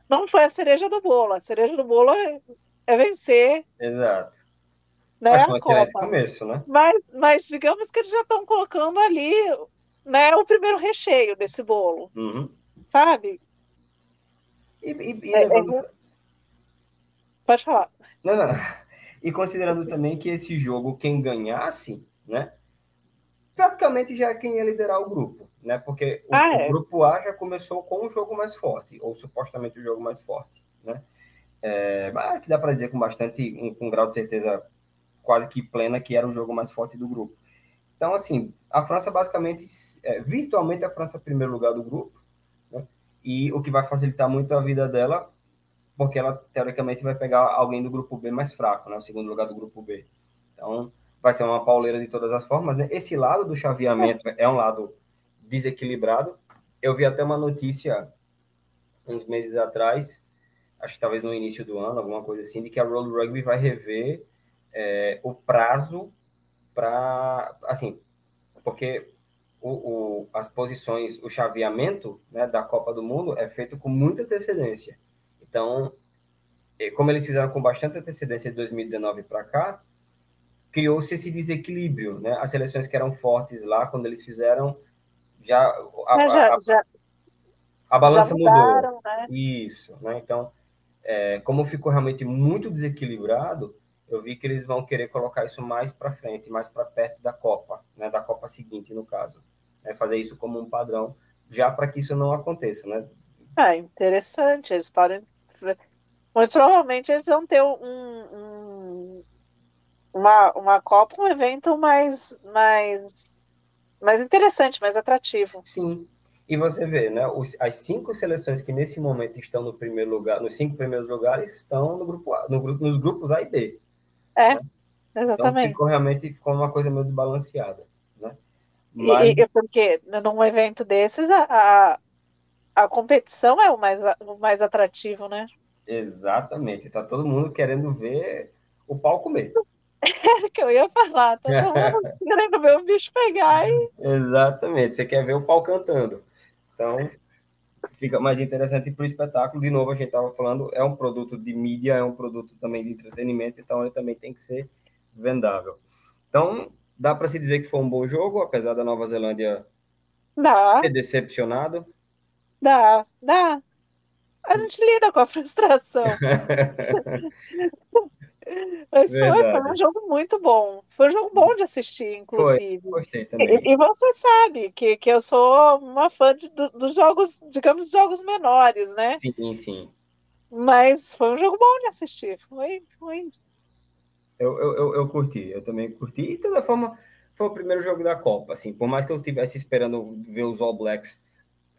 Não foi a cereja do bolo. A cereja do bolo é, é vencer. Exato. Né, mas um excelente começo, né? Mas, mas digamos que eles já estão colocando ali né, o primeiro recheio desse bolo. Uhum. Sabe? E, e, e é, levando, Pode falar. Não, não. E considerando também que esse jogo, quem ganhasse, né? Praticamente já é quem ia liderar o grupo, né? Porque o, ah, é. o grupo A já começou com o jogo mais forte, ou supostamente o jogo mais forte, né? É, que dá para dizer com bastante, um, com um grau de certeza quase que plena, que era o jogo mais forte do grupo. Então, assim, a França basicamente, é, virtualmente a França é primeiro lugar do grupo, né? e o que vai facilitar muito a vida dela porque ela teoricamente vai pegar alguém do grupo B mais fraco, né? O segundo lugar do grupo B. Então, vai ser uma pauleira de todas as formas, né? Esse lado do chaveamento é um lado desequilibrado. Eu vi até uma notícia uns meses atrás, acho que talvez no início do ano, alguma coisa assim, de que a World Rugby vai rever é, o prazo para, assim, porque o, o, as posições, o chaveamento né, da Copa do Mundo é feito com muita antecedência. Então, como eles fizeram com bastante antecedência de 2019 para cá, criou-se esse desequilíbrio, né? As seleções que eram fortes lá, quando eles fizeram, já a, já, a, já, a balança mudaram, mudou. Né? Isso, né? Então, é, como ficou realmente muito desequilibrado, eu vi que eles vão querer colocar isso mais para frente, mais para perto da Copa, né? Da Copa seguinte, no caso, né? fazer isso como um padrão, já para que isso não aconteça, né? É interessante. Eles podem mas provavelmente eles vão ter um, um, uma, uma Copa, um evento mais, mais, mais interessante, mais atrativo. Sim. E você vê, né? Os, as cinco seleções que nesse momento estão no primeiro lugar, nos cinco primeiros lugares, estão no grupo A, no, nos grupos A e B. É, né? exatamente. Então ficou realmente ficou uma coisa meio desbalanceada. Né? Mas... E, e porque num evento desses, a, a, a competição é o mais, o mais atrativo, né? Exatamente. Tá todo mundo querendo ver o pau comer. Era que eu ia falar. Todo mundo querendo ver o bicho pegar. E... Exatamente. Você quer ver o pau cantando. Então, fica mais interessante para o espetáculo. De novo, a gente estava falando, é um produto de mídia, é um produto também de entretenimento, então ele também tem que ser vendável. Então, dá para se dizer que foi um bom jogo, apesar da Nova Zelândia dá. ter decepcionado? Dá, dá a gente lida com a frustração. Mas foi, foi, um jogo muito bom. Foi um jogo bom de assistir, inclusive. Foi, gostei também. E, e, você sabe que, que eu sou uma fã de, do, dos jogos, digamos, jogos menores, né? Sim, sim. Mas foi um jogo bom de assistir. Foi. foi... Eu, eu, eu, eu curti, eu também curti. E de toda forma, foi o primeiro jogo da Copa. Assim, por mais que eu estivesse esperando ver os All Blacks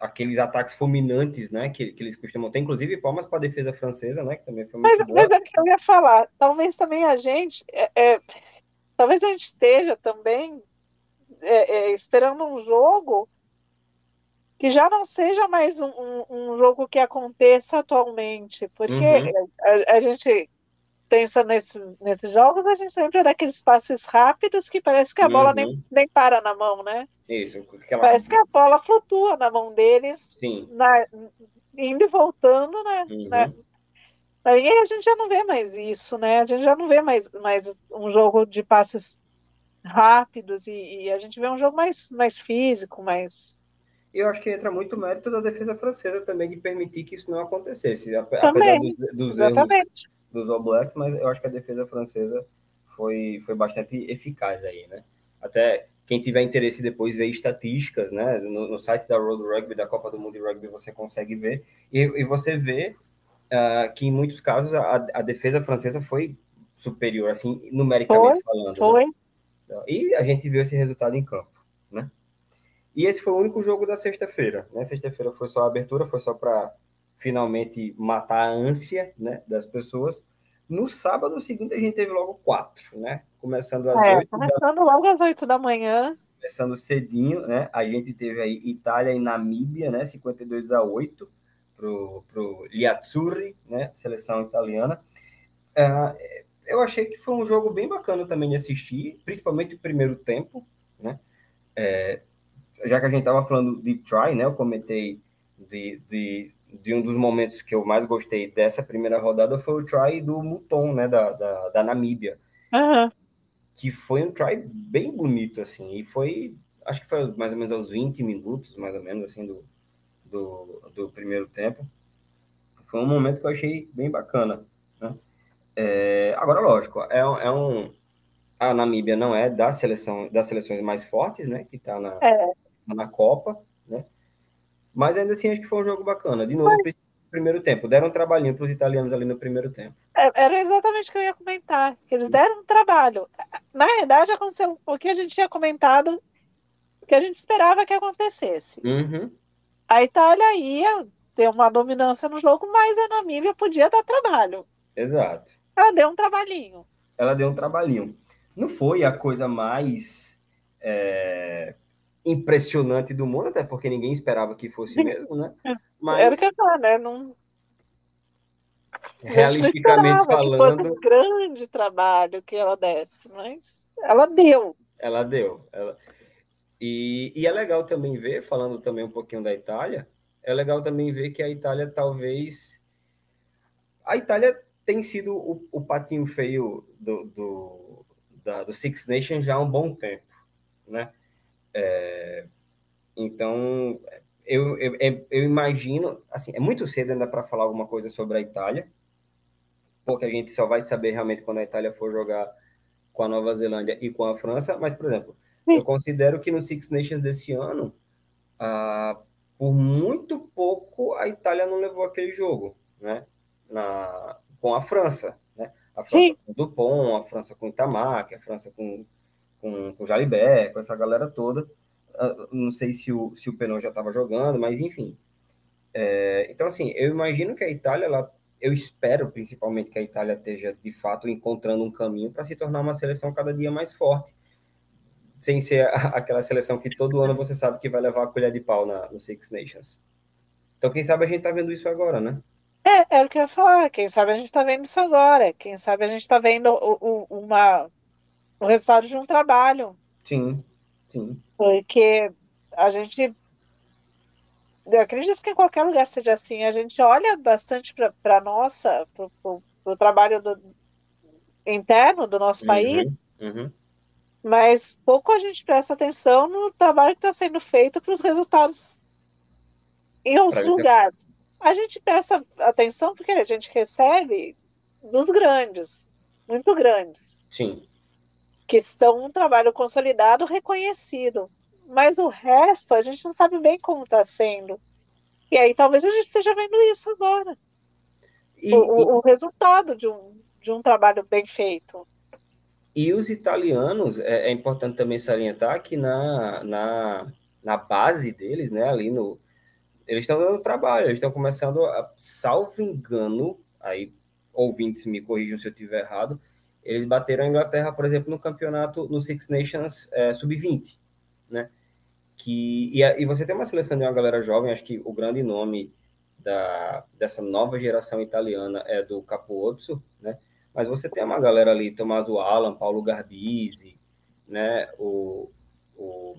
aqueles ataques fulminantes, né, que, que eles costumam ter, inclusive palmas para a defesa francesa, né, que também foi muito mas, boa. Mas é que eu ia falar, talvez também a gente, é, é, talvez a gente esteja também é, é esperando um jogo que já não seja mais um, um, um jogo que aconteça atualmente, porque uhum. a, a, gente pensa nesses, nesses jogos, a gente sempre dá aqueles passes rápidos que parece que a bola nem, uhum. nem para na mão, né? Isso. Aquela... Parece que a bola flutua na mão deles, Sim. Na, indo e voltando, né? Uhum. Na, aí a gente já não vê mais isso, né? A gente já não vê mais, mais um jogo de passes rápidos e, e a gente vê um jogo mais, mais físico, mais eu acho que entra muito mérito da defesa francesa também de permitir que isso não acontecesse, apesar dos, dos erros dos All Blacks, mas eu acho que a defesa francesa foi, foi bastante eficaz aí, né? Até quem tiver interesse depois ver estatísticas, né? No, no, site da World Rugby, da Copa do Mundo de Rugby, você consegue ver. E, e você vê uh, que em muitos casos a, a, defesa francesa foi superior, assim, numericamente foi, falando. Foi. Né? E a gente viu esse resultado em campo, né? E esse foi o único jogo da sexta-feira. Né? Sexta-feira foi só a abertura, foi só para finalmente matar a ânsia né, das pessoas. No sábado seguinte, a gente teve logo quatro, né? Começando às é, Começando da... logo às oito da manhã. Começando cedinho, né? A gente teve aí Itália e Namíbia, né? 52 a 8 pro, pro Liazzurri, né? Seleção italiana. Uh, eu achei que foi um jogo bem bacana também de assistir, principalmente o primeiro tempo, né? É, já que a gente estava falando de try, né? Eu comentei de, de de um dos momentos que eu mais gostei dessa primeira rodada foi o try do Muton, né, da, da, da Namíbia. Uhum. Que foi um try bem bonito, assim, e foi, acho que foi mais ou menos aos 20 minutos, mais ou menos, assim, do, do, do primeiro tempo. Foi um momento que eu achei bem bacana, né? É, agora, lógico, é, é, um. A Namíbia não é da seleção, das seleções mais fortes, né? Que está na, é. na Copa, né? Mas ainda assim acho que foi um jogo bacana. De novo, Mas... primeiro tempo. Deram um trabalhinho para os italianos ali no primeiro tempo. É, era exatamente o que eu ia comentar. Que eles deram um trabalho. Na verdade, aconteceu o que a gente tinha comentado, que a gente esperava que acontecesse. Uhum. A Itália ia ter uma dominância no jogo, mas a Namíbia podia dar trabalho. Exato. Ela deu um trabalhinho. Ela deu um trabalhinho. Não foi a coisa mais é, impressionante do mundo, até porque ninguém esperava que fosse mesmo, né? Mas... Era o que eu falar, né? Não... Realisticamente falando. Um grande trabalho que ela desse, mas ela deu. Ela deu. Ela... E, e é legal também ver, falando também um pouquinho da Itália, é legal também ver que a Itália talvez. A Itália tem sido o, o patinho feio do, do, da, do Six Nations já há um bom tempo, né? É, então, eu, eu, eu, imagino, assim, é muito cedo ainda para falar alguma coisa sobre a Itália, porque a gente só vai saber realmente quando a Itália for jogar com a Nova Zelândia e com a França, mas, por exemplo, Sim. eu considero que no Six Nations desse ano, ah, por muito pouco a Itália não levou aquele jogo, né? Na, com a França, né? A França Sim. com Dupont, a França com Itamar, a França com, com, com Jalibert, com essa galera toda. Uh, não sei se o, se o Penon já estava jogando, mas enfim. É, então, assim, eu imagino que a Itália, ela, eu espero principalmente que a Itália esteja de fato encontrando um caminho para se tornar uma seleção cada dia mais forte, sem ser aquela seleção que todo ano você sabe que vai levar a colher de pau na, no Six Nations. Então, quem sabe a gente está vendo isso agora, né? É, é o que eu ia falar. Quem sabe a gente está vendo isso agora. Quem sabe a gente está vendo o, o, uma, o resultado de um trabalho. Sim, sim. Porque a gente. Eu acredito que em qualquer lugar seja assim. A gente olha bastante para a nossa, para o trabalho do, interno do nosso uhum, país, uhum. mas pouco a gente presta atenção no trabalho que está sendo feito para os resultados em outros lugares a gente presta atenção porque a gente recebe dos grandes, muito grandes. Sim. Que estão um trabalho consolidado, reconhecido. Mas o resto, a gente não sabe bem como está sendo. E aí talvez a gente esteja vendo isso agora. E, o, e... o, resultado de um, de um trabalho bem feito. E os italianos, é, é importante também salientar que na, na, na base deles, né, ali no, eles estão dando trabalho, eles estão começando, a, salvo engano, aí ouvintes me corrijam se eu estiver errado, eles bateram a Inglaterra, por exemplo, no campeonato, no Six Nations é, Sub-20, né? Que, e, e, você tem uma seleção de uma galera jovem, acho que o grande nome da, dessa nova geração italiana é do Capuozzo, né? Mas você tem uma galera ali, Tommaso Alan, Paulo Garbisi, né? O, o,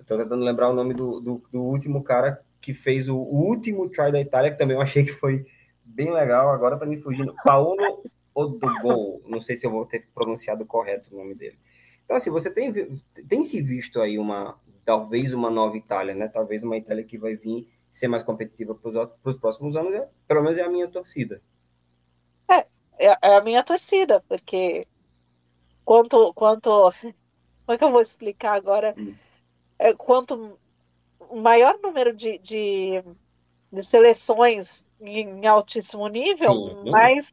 Estou tentando lembrar o nome do, do, do último cara que fez o, último try da Itália, que também eu achei que foi bem legal. Agora tá me fugindo. Paolo Odogol. Não sei se eu vou ter pronunciado correto o nome dele. Então, assim, você tem, tem se visto aí uma, talvez uma nova Itália, né? Talvez uma Itália que vai vir ser mais competitiva para os próximos anos, é, pelo menos é a minha torcida. É, é, é a minha torcida, porque quanto, quanto, como é que eu vou explicar agora? Hum. É, quanto maior número de, de, de seleções em altíssimo nível, Sim. mais,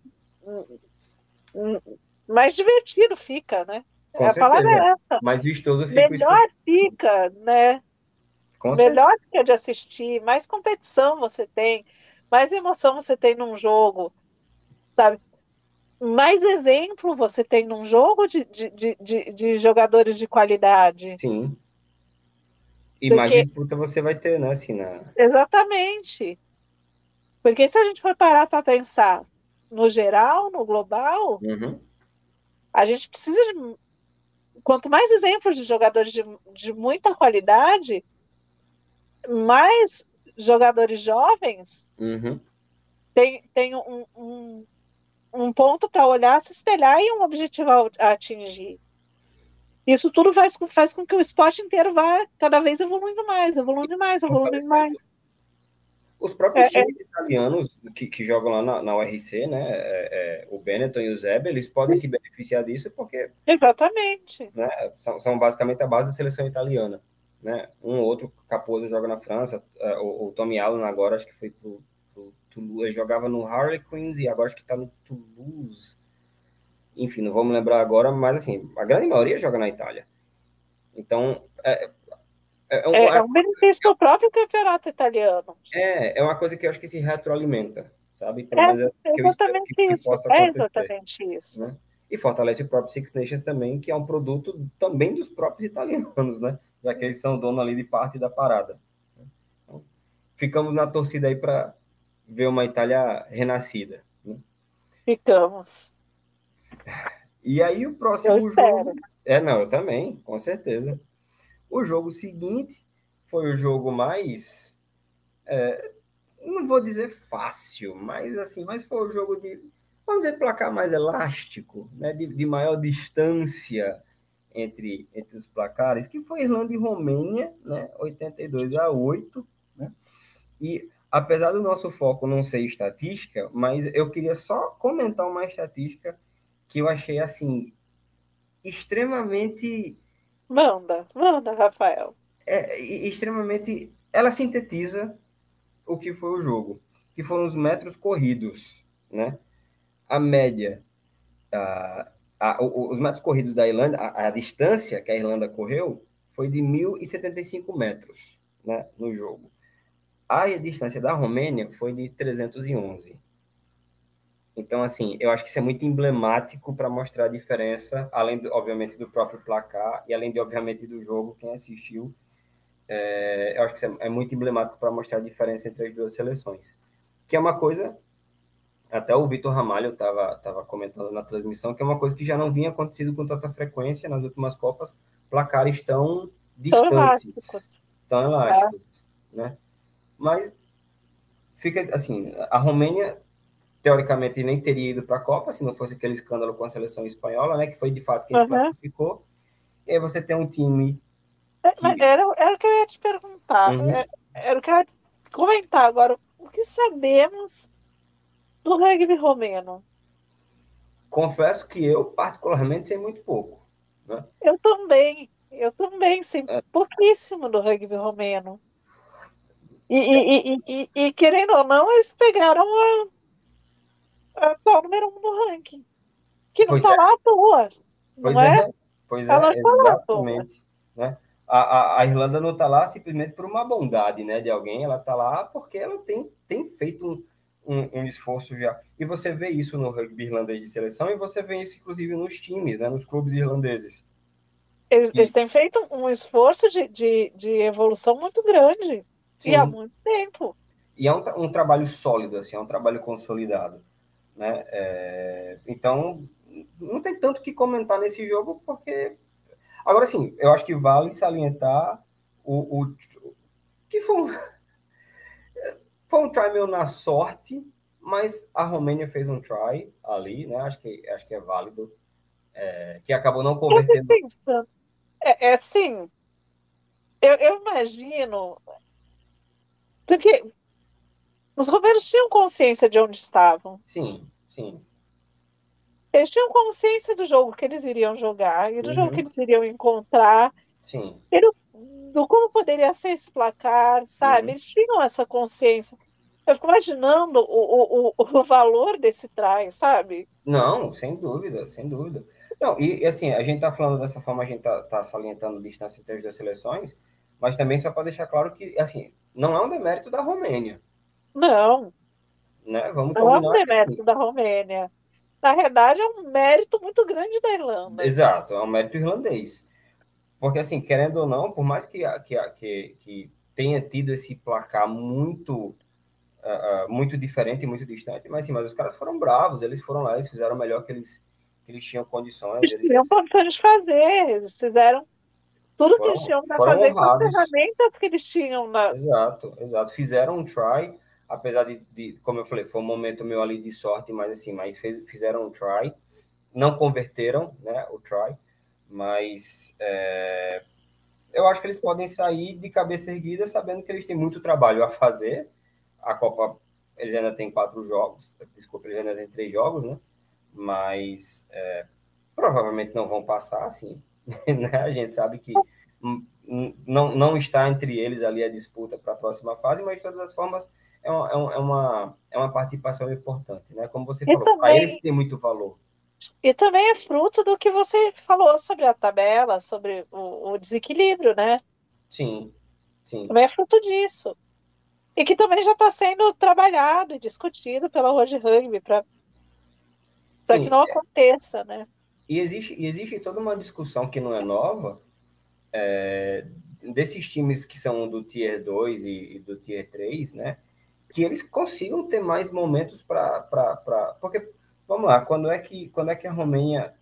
mais divertido fica, né? Com a palavra é essa. Mais vistoso fica. Melhor fica, né? Com Melhor certeza. fica de assistir, mais competição você tem, mais emoção você tem num jogo, sabe? Mais exemplo você tem num jogo de, de, de, de jogadores de qualidade. Sim. E Porque... mais disputa você vai ter, né, assim, na... Exatamente. Porque se a gente for parar para pensar no geral, no global, uhum. a gente precisa de. Quanto mais exemplos de jogadores de, de muita qualidade, mais jogadores jovens uhum. tem, tem um, um, um ponto para olhar, se espelhar e um objetivo a atingir. Isso tudo faz, faz com que o esporte inteiro vá cada vez evoluindo mais, evoluindo mais, evoluindo mais. Os próprios é, é. times é... italianos que, que, jogam lá na, na URC, né, é, é, o Benetton e o Zeb, eles podem Sim. se beneficiar disso porque... Exatamente. Né, são, são, basicamente a base da seleção italiana. Né? Um ou outro, Caposo joga na França, é, o, o Tommy Allen agora acho que foi pro, pro Toulouse, ele jogava no Harlequins e agora acho que está no Toulouse. Enfim, não vou me lembrar agora, mas assim, a grande maioria joga na Itália. Então, é, é, um, é, é um benefício do próprio campeonato italiano. É, é uma coisa que eu acho que se retroalimenta, sabe? Pelo é, é exatamente que, isso. Que é exatamente isso. Né? E fortalece o próprio Six Nations também, que é um produto também dos próprios italianos, né? Já que eles são dono ali de parte da parada. Então, ficamos na torcida aí para ver uma Itália renascida. Né? Ficamos. E aí o próximo eu jogo. Espero. É, não, eu também, com certeza. O jogo seguinte foi o jogo mais. É, não vou dizer fácil, mas assim, mas foi o jogo de. Vamos dizer, placar mais elástico, né, de, de maior distância entre, entre os placares, que foi Irlanda e Romênia, né, 82 a 8. Né, e apesar do nosso foco não ser estatística, mas eu queria só comentar uma estatística que eu achei assim extremamente Manda, manda, Rafael. É, extremamente. Ela sintetiza o que foi o jogo, que foram os metros corridos, né? A média, a, a, os metros corridos da Irlanda, a, a, distância que a Irlanda correu foi de 1.075 metros, né, no jogo. A distância da Romênia foi de 311. Então, assim, eu acho que isso é muito emblemático para mostrar a diferença, além, do, obviamente, do próprio placar e além, de, obviamente, do jogo, quem assistiu. É, eu acho que isso é, é muito emblemático para mostrar a diferença entre as duas seleções. Que é uma coisa, até o Vitor Ramalho estava tava comentando na transmissão, que é uma coisa que já não vinha acontecido com tanta frequência nas últimas Copas, placares tão distantes, tão elásticos, tão elásticos é. né? Mas fica assim, a Romênia teoricamente nem teria ido para a Copa se não fosse aquele escândalo com a seleção espanhola, né? Que foi de fato quem uhum. se classificou. E aí você tem um time. É, que... Era, era o que eu ia te perguntar. Uhum. Era, é, era, o que eu ia comentar agora. O que sabemos do rugby romeno? Confesso que eu, particularmente, sei muito pouco. Né? Eu também. Eu também sei é. pouquíssimo do rugby romeno. E, e, e, e, querendo ou não, eles pegaram a atual número um no ranking. Que não está é. lá à toa. Pois é? é? Pois Ela é, exatamente. Né? A, a, a, Irlanda não está lá simplesmente por uma bondade né, de alguém, ela está lá porque ela tem, tem feito um, um, um, esforço já. E você vê isso no rugby irlandês de seleção e você vê isso, inclusive, nos times, né, nos clubes irlandeses. Eles, e... eles têm feito um esforço de, de, de evolução muito grande Sim. e há muito tempo. E é um, um trabalho sólido, assim, é um trabalho consolidado. Né? É, então, não tem tanto que comentar nesse jogo, porque. Agora, sim, eu acho que vale salientar o, o que foi um, foi um try meio na sorte, mas a Romênia fez um try ali, né? Acho que, acho que é válido, é, que acabou não convertendo. Pensando. É, é assim, eu, eu imagino. Porque os romanos tinham consciência de onde estavam. Sim, sim. Eles tinham consciência do jogo que eles iriam jogar e do uhum. jogo que eles iriam encontrar. Sim. E do, do como poderia ser esse placar, sabe? Uhum. Eles tinham essa consciência. Eu fico imaginando o, o, o, valor desse trás, sabe? Não, sem dúvida, sem dúvida. Não, e assim, a gente tá falando dessa forma, a gente tá, tá salientando a distância entre as duas seleções, mas também só para deixar claro que, assim, não é um demérito da Romênia. Não. Né? Vamos não é um demérito assim. da Romênia. Na verdade, é um mérito muito grande da Irlanda. Exato, é um mérito irlandês. Porque, assim, querendo ou não, por mais que, que, que, que tenha tido esse placar muito uh, muito diferente e muito distante, mas, sim, mas os caras foram bravos, eles foram lá, eles fizeram o melhor que eles, que eles tinham condições. Eles, eles tinham condições de fazer, eles fizeram tudo foram, que eles tinham para fazer honrados. com as ferramentas que eles tinham. Na... Exato, exato. Fizeram um try, apesar de, de, como eu falei, foi um momento meu ali de sorte, mas assim, mas fez, fizeram um try, não converteram, né, o try, mas é, eu acho que eles podem sair de cabeça erguida sabendo que eles têm muito trabalho a fazer a Copa, eles ainda tem quatro jogos, desculpa, eles ainda tem três jogos, né? Mas é, provavelmente não vão passar, assim, né? A gente sabe que não, não está entre eles ali a disputa para a próxima fase, mas de todas as formas é uma, é uma, é uma participação importante, né? Como você falou, para eles tem muito valor. E também é fruto do que você falou sobre a tabela, sobre o, o desequilíbrio, né? Sim, sim. Também é fruto disso. E que também já está sendo trabalhado e discutido pela World Rugby para que não aconteça, né? E existe, e existe toda uma discussão que não é nova, é, desses times que são do Tier 2 e, e, do Tier 3, né? Que eles consigam ter mais momentos para. Porque, vamos lá, quando é, que, quando é que a Romênia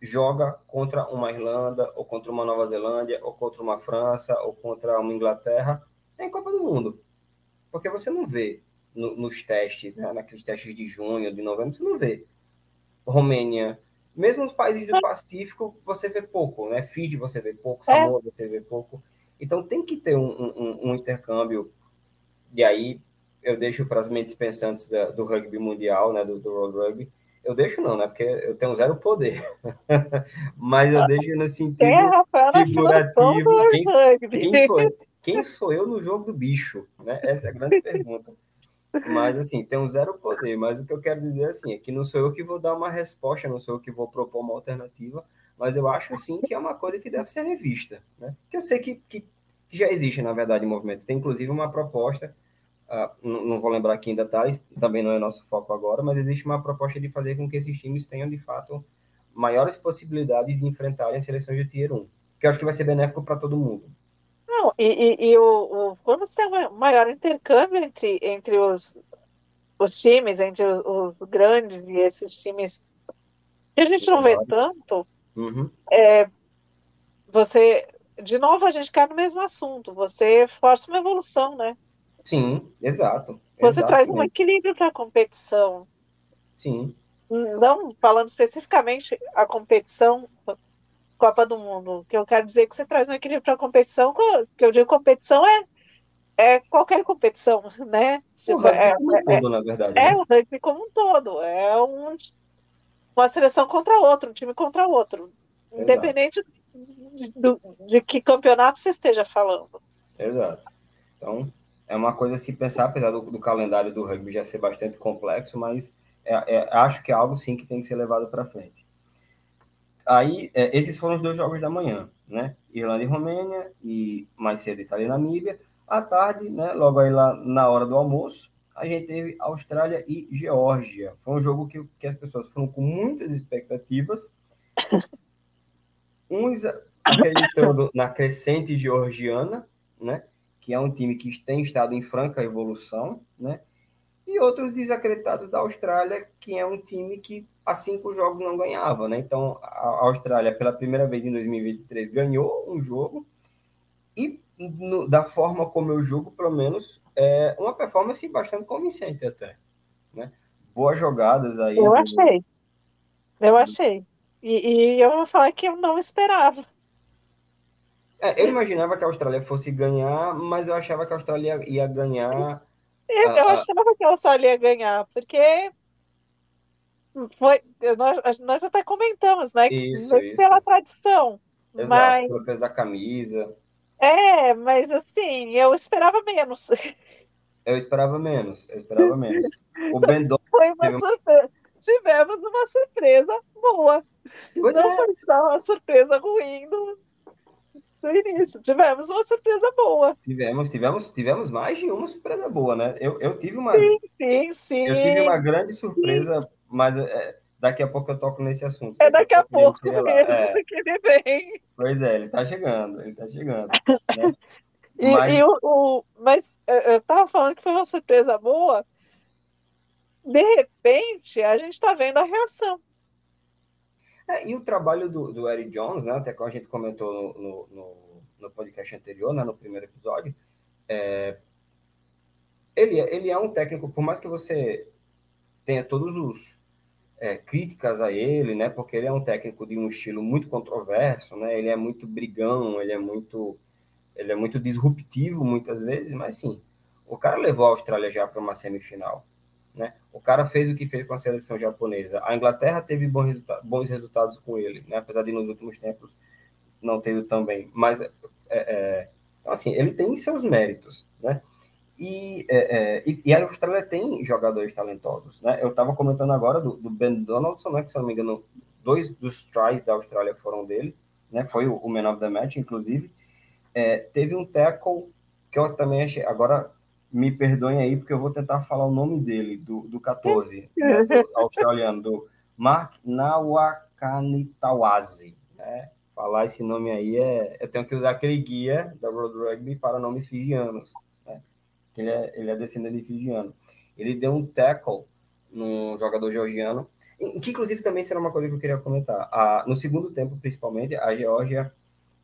joga contra uma Irlanda, ou contra uma Nova Zelândia, ou contra uma França, ou contra uma Inglaterra? É em Copa do Mundo. Porque você não vê no, nos testes, né? naqueles testes de junho, de novembro, você não vê Romênia mesmo nos países do Pacífico, você vê pouco, né? Fiji você vê pouco, é. Samoa você vê pouco. Então tem que ter um, um, um intercâmbio. E aí eu deixo para as mentes pensantes da, do rugby mundial, né? Do, do World Rugby. Eu deixo não, né? Porque eu tenho zero poder. Mas eu deixo no sentido é, figurativo. Quem, quem, sou, quem sou eu no jogo do bicho? Né? Essa é a grande pergunta. Mas, assim, tem um zero poder. Mas o que eu quero dizer, assim, é que não sou eu que vou dar uma resposta, não sou eu que vou propor uma alternativa, mas eu acho, sim, que é uma coisa que deve ser revista, né? Que eu sei que, que já existe, na verdade, movimento. Tem, inclusive, uma proposta, não, não, vou lembrar aqui em detalhes, também não é nosso foco agora, mas existe uma proposta de fazer com que esses times tenham, de fato, maiores possibilidades de enfrentarem as seleções de Tier 1, que eu acho que vai ser benéfico para todo mundo. Não, e, e, e o, o, quando você tem um maior intercâmbio entre, entre os, os times, entre os, os grandes e esses times que a gente não vê tanto, uhum. é, você, de novo, a gente cai no mesmo assunto, você força uma evolução, né? Sim, exato. Você Exatamente. traz um equilíbrio para a competição. Sim. Não falando especificamente a competição Copa do Mundo. Que eu quero dizer que você traz um equilíbrio para a competição, que eu digo competição é, é qualquer competição, né? O tipo, é, como um é, todo, na verdade. É, né? o rugby como um todo. É um, uma seleção contra outra, um time contra outro. Exato. Independente de, de, de, que campeonato você esteja falando. Exato. Então, é uma coisa a se pensar, apesar do, do calendário do rugby já ser bastante complexo, mas é, é, acho que é algo sim que tem que ser levado para frente. Aí, é, esses foram os dois jogos da manhã, né? Irlanda e Romênia, e mais cedo Itália e Namíbia. À tarde, né, logo aí lá na hora do almoço, a gente teve Austrália e Geórgia. Foi um jogo que, que as pessoas foram com muitas expectativas. Uns acreditando na crescente georgiana, né? Que é um time que tem estado em franca evolução, né? E outros desacreditados da Austrália, que é um time que há cinco jogos não ganhava, né? Então, a Austrália, pela primeira vez em 2023, ganhou um jogo e, no, da forma como eu jogo, pelo menos, é uma performance bastante convincente até, né? Boas jogadas aí. Eu achei. Eu achei. E, e eu vou falar que eu não esperava. É, eu imaginava que a Austrália fosse ganhar, mas eu achava que a Austrália ia ganhar. Eu, a, eu achava que a Austrália ia ganhar, porque foi, nós, nós até comentamos, né? Isso, isso. Pela tradição. Exato, mas... pelo peso da camisa. É, mas assim, eu esperava menos. Eu esperava menos, eu esperava menos. O Bendon foi uma teve... surpresa. Tivemos uma surpresa boa. Pois Não é. foi só uma surpresa ruim do, do início. Tivemos uma surpresa boa. Tivemos, tivemos, tivemos mais de uma surpresa boa, né? Eu, eu tive uma. Sim, sim, sim. Eu tive uma grande surpresa, sim. mas é, daqui a pouco eu toco nesse assunto. É daqui a pouco mesmo é. que ele vem. Pois é, ele tá chegando, ele tá chegando. Né? e, mas... E o, o, mas eu tava falando que foi uma surpresa boa. De repente, a gente está vendo a reação. É, e o trabalho do, do Eric Jones, né, até que a gente comentou no, no, no podcast anterior, né, no primeiro episódio, é, ele, ele é um técnico, por mais que você tenha todos os é, críticas a ele, né, porque ele é um técnico de um estilo muito controverso, né, ele é muito brigão, ele é muito, ele é muito disruptivo muitas vezes, mas sim, O cara levou a Austrália já para uma semifinal. Né? O cara fez o que fez com a seleção japonesa. A Inglaterra teve bons, resulta bons resultados com ele, né? apesar de nos últimos tempos não ter bem. Mas, é, é, então, assim, ele tem seus méritos. Né? E, é, é, e, e, a Austrália tem jogadores talentosos. Né? Eu estava comentando agora do, do, Ben Donaldson, né? que, se não me engano, dois dos tries da Austrália foram dele. Né? Foi o, o man of the match, inclusive. É, teve um tackle que eu também achei. Agora, me perdoem aí, porque eu vou tentar falar o nome dele, do, do 14, né, do australiano, do Mark Nawakanitawazi. Né? Falar esse nome aí é. Eu tenho que usar aquele guia da World Rugby para nomes fijianos. Né? Ele, é, ele é descendente de fijiano. Ele deu um tackle no jogador georgiano, que inclusive também será uma coisa que eu queria comentar. No segundo tempo, principalmente, a Geórgia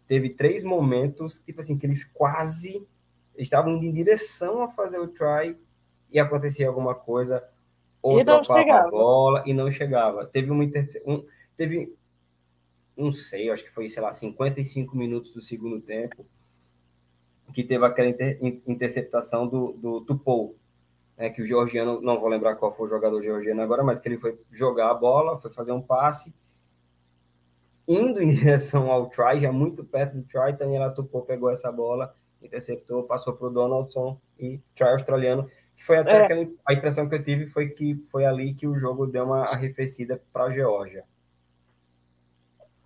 teve três momentos, tipo assim, que eles quase estavam indo em direção a fazer o try e acontecia alguma coisa, ou dropava a bola e não chegava. Teve uma um, teve não sei, acho que foi, sei lá, 55 minutos do segundo tempo, que teve aquela inter... interceptação do, do Tupou, né, que o georgiano, não vou lembrar qual foi o jogador georgiano agora, mas que ele foi jogar a bola, foi fazer um passe, indo em direção ao try, já muito perto do try, Daniela Tupou pegou essa bola interceptou, passou para o Donaldson e try australiano, que foi até é. aquela, a impressão que eu tive foi que foi ali que o jogo deu uma arrefecida para a Geórgia.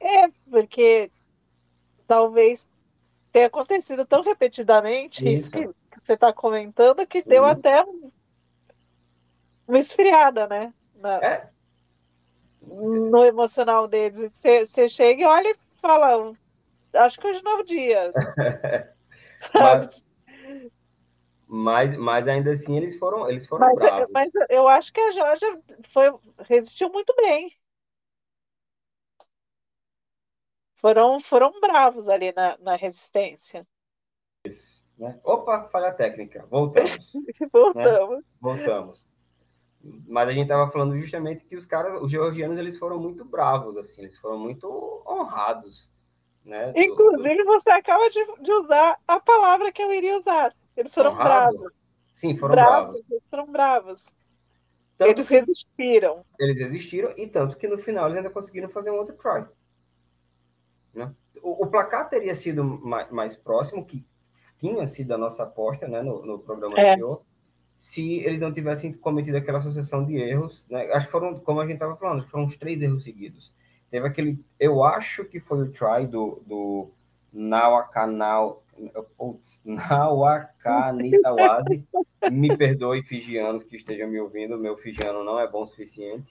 É, porque talvez tenha acontecido tão repetidamente isso, isso que você está comentando que deu uhum. até uma esfriada, né? Na, é. No emocional deles. Você, você chega e olha e fala, acho que hoje não é o dia. Mas, mas, mas, ainda assim eles foram, eles foram mas, bravos. Mas eu acho que a Georgia foi, resistiu muito bem. Foram, foram bravos ali na, na resistência. Isso, né? Opa, falha técnica. Voltamos. Voltamos. Né? Voltamos. Mas a gente estava falando justamente que os caras, os georgianos, eles foram muito bravos, assim, eles foram muito honrados. Né, Inclusive, do, do... você acaba de, de, usar a palavra que eu iria usar. Eles foram Honrado? bravos. Sim, foram bravos, bravos. Eles foram bravos. Tanto eles resistiram. Eles resistiram, e tanto que no final eles ainda conseguiram fazer um outro try. Né? O, o placar teria sido mais, mais, próximo, que tinha sido a nossa aposta né, no, no programa é. anterior, se eles não tivessem cometido aquela sucessão de erros. Né? Acho que foram, como a gente estava falando, foram uns três erros seguidos. Teve aquele, eu acho que foi o try do, do Nawakanal, putz, Nawakanitawazi, me perdoe, figianos que estejam me ouvindo, meu figiano não é bom o suficiente.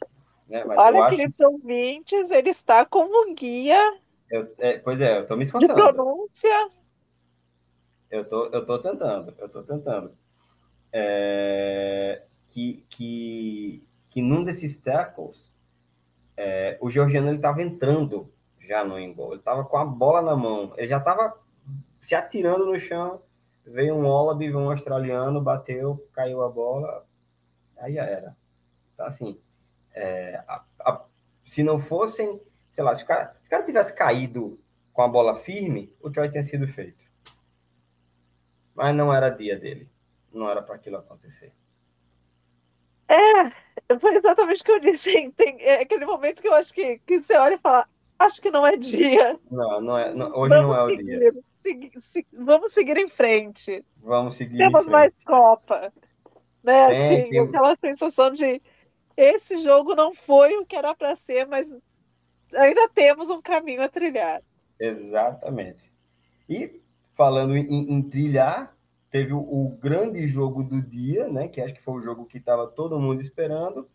Né? Mas Olha, acho... queridos ouvintes, ele está como guia. Eu, é, pois é, eu estou me esforçando. De pronúncia. Eu tô, eu tô tentando, eu tô tentando. É, que, que, que num desses tackles, é, o georgiano estava entrando já no engol, ele estava com a bola na mão, ele já estava se atirando no chão, veio um veio um australiano, bateu, caiu a bola, aí já era. Então, assim, é, a, a, se não fossem, sei lá, se o, cara, se o cara tivesse caído com a bola firme, o try tinha sido feito. Mas não era dia dele, não era para aquilo acontecer. É, foi exatamente o que eu disse. Tem, é aquele momento que eu acho que, que você olha e fala, acho que não é dia. Não, não é, não, hoje vamos não é seguir, o dia. Segui, se, vamos seguir em frente. Vamos seguir Temos mais Copa. Né? Tem, assim, tem... Aquela sensação de esse jogo não foi o que era para ser, mas ainda temos um caminho a trilhar. Exatamente. E falando em, em trilhar, teve o, o, grande jogo do dia, né? Que acho que foi o jogo que estava todo mundo esperando.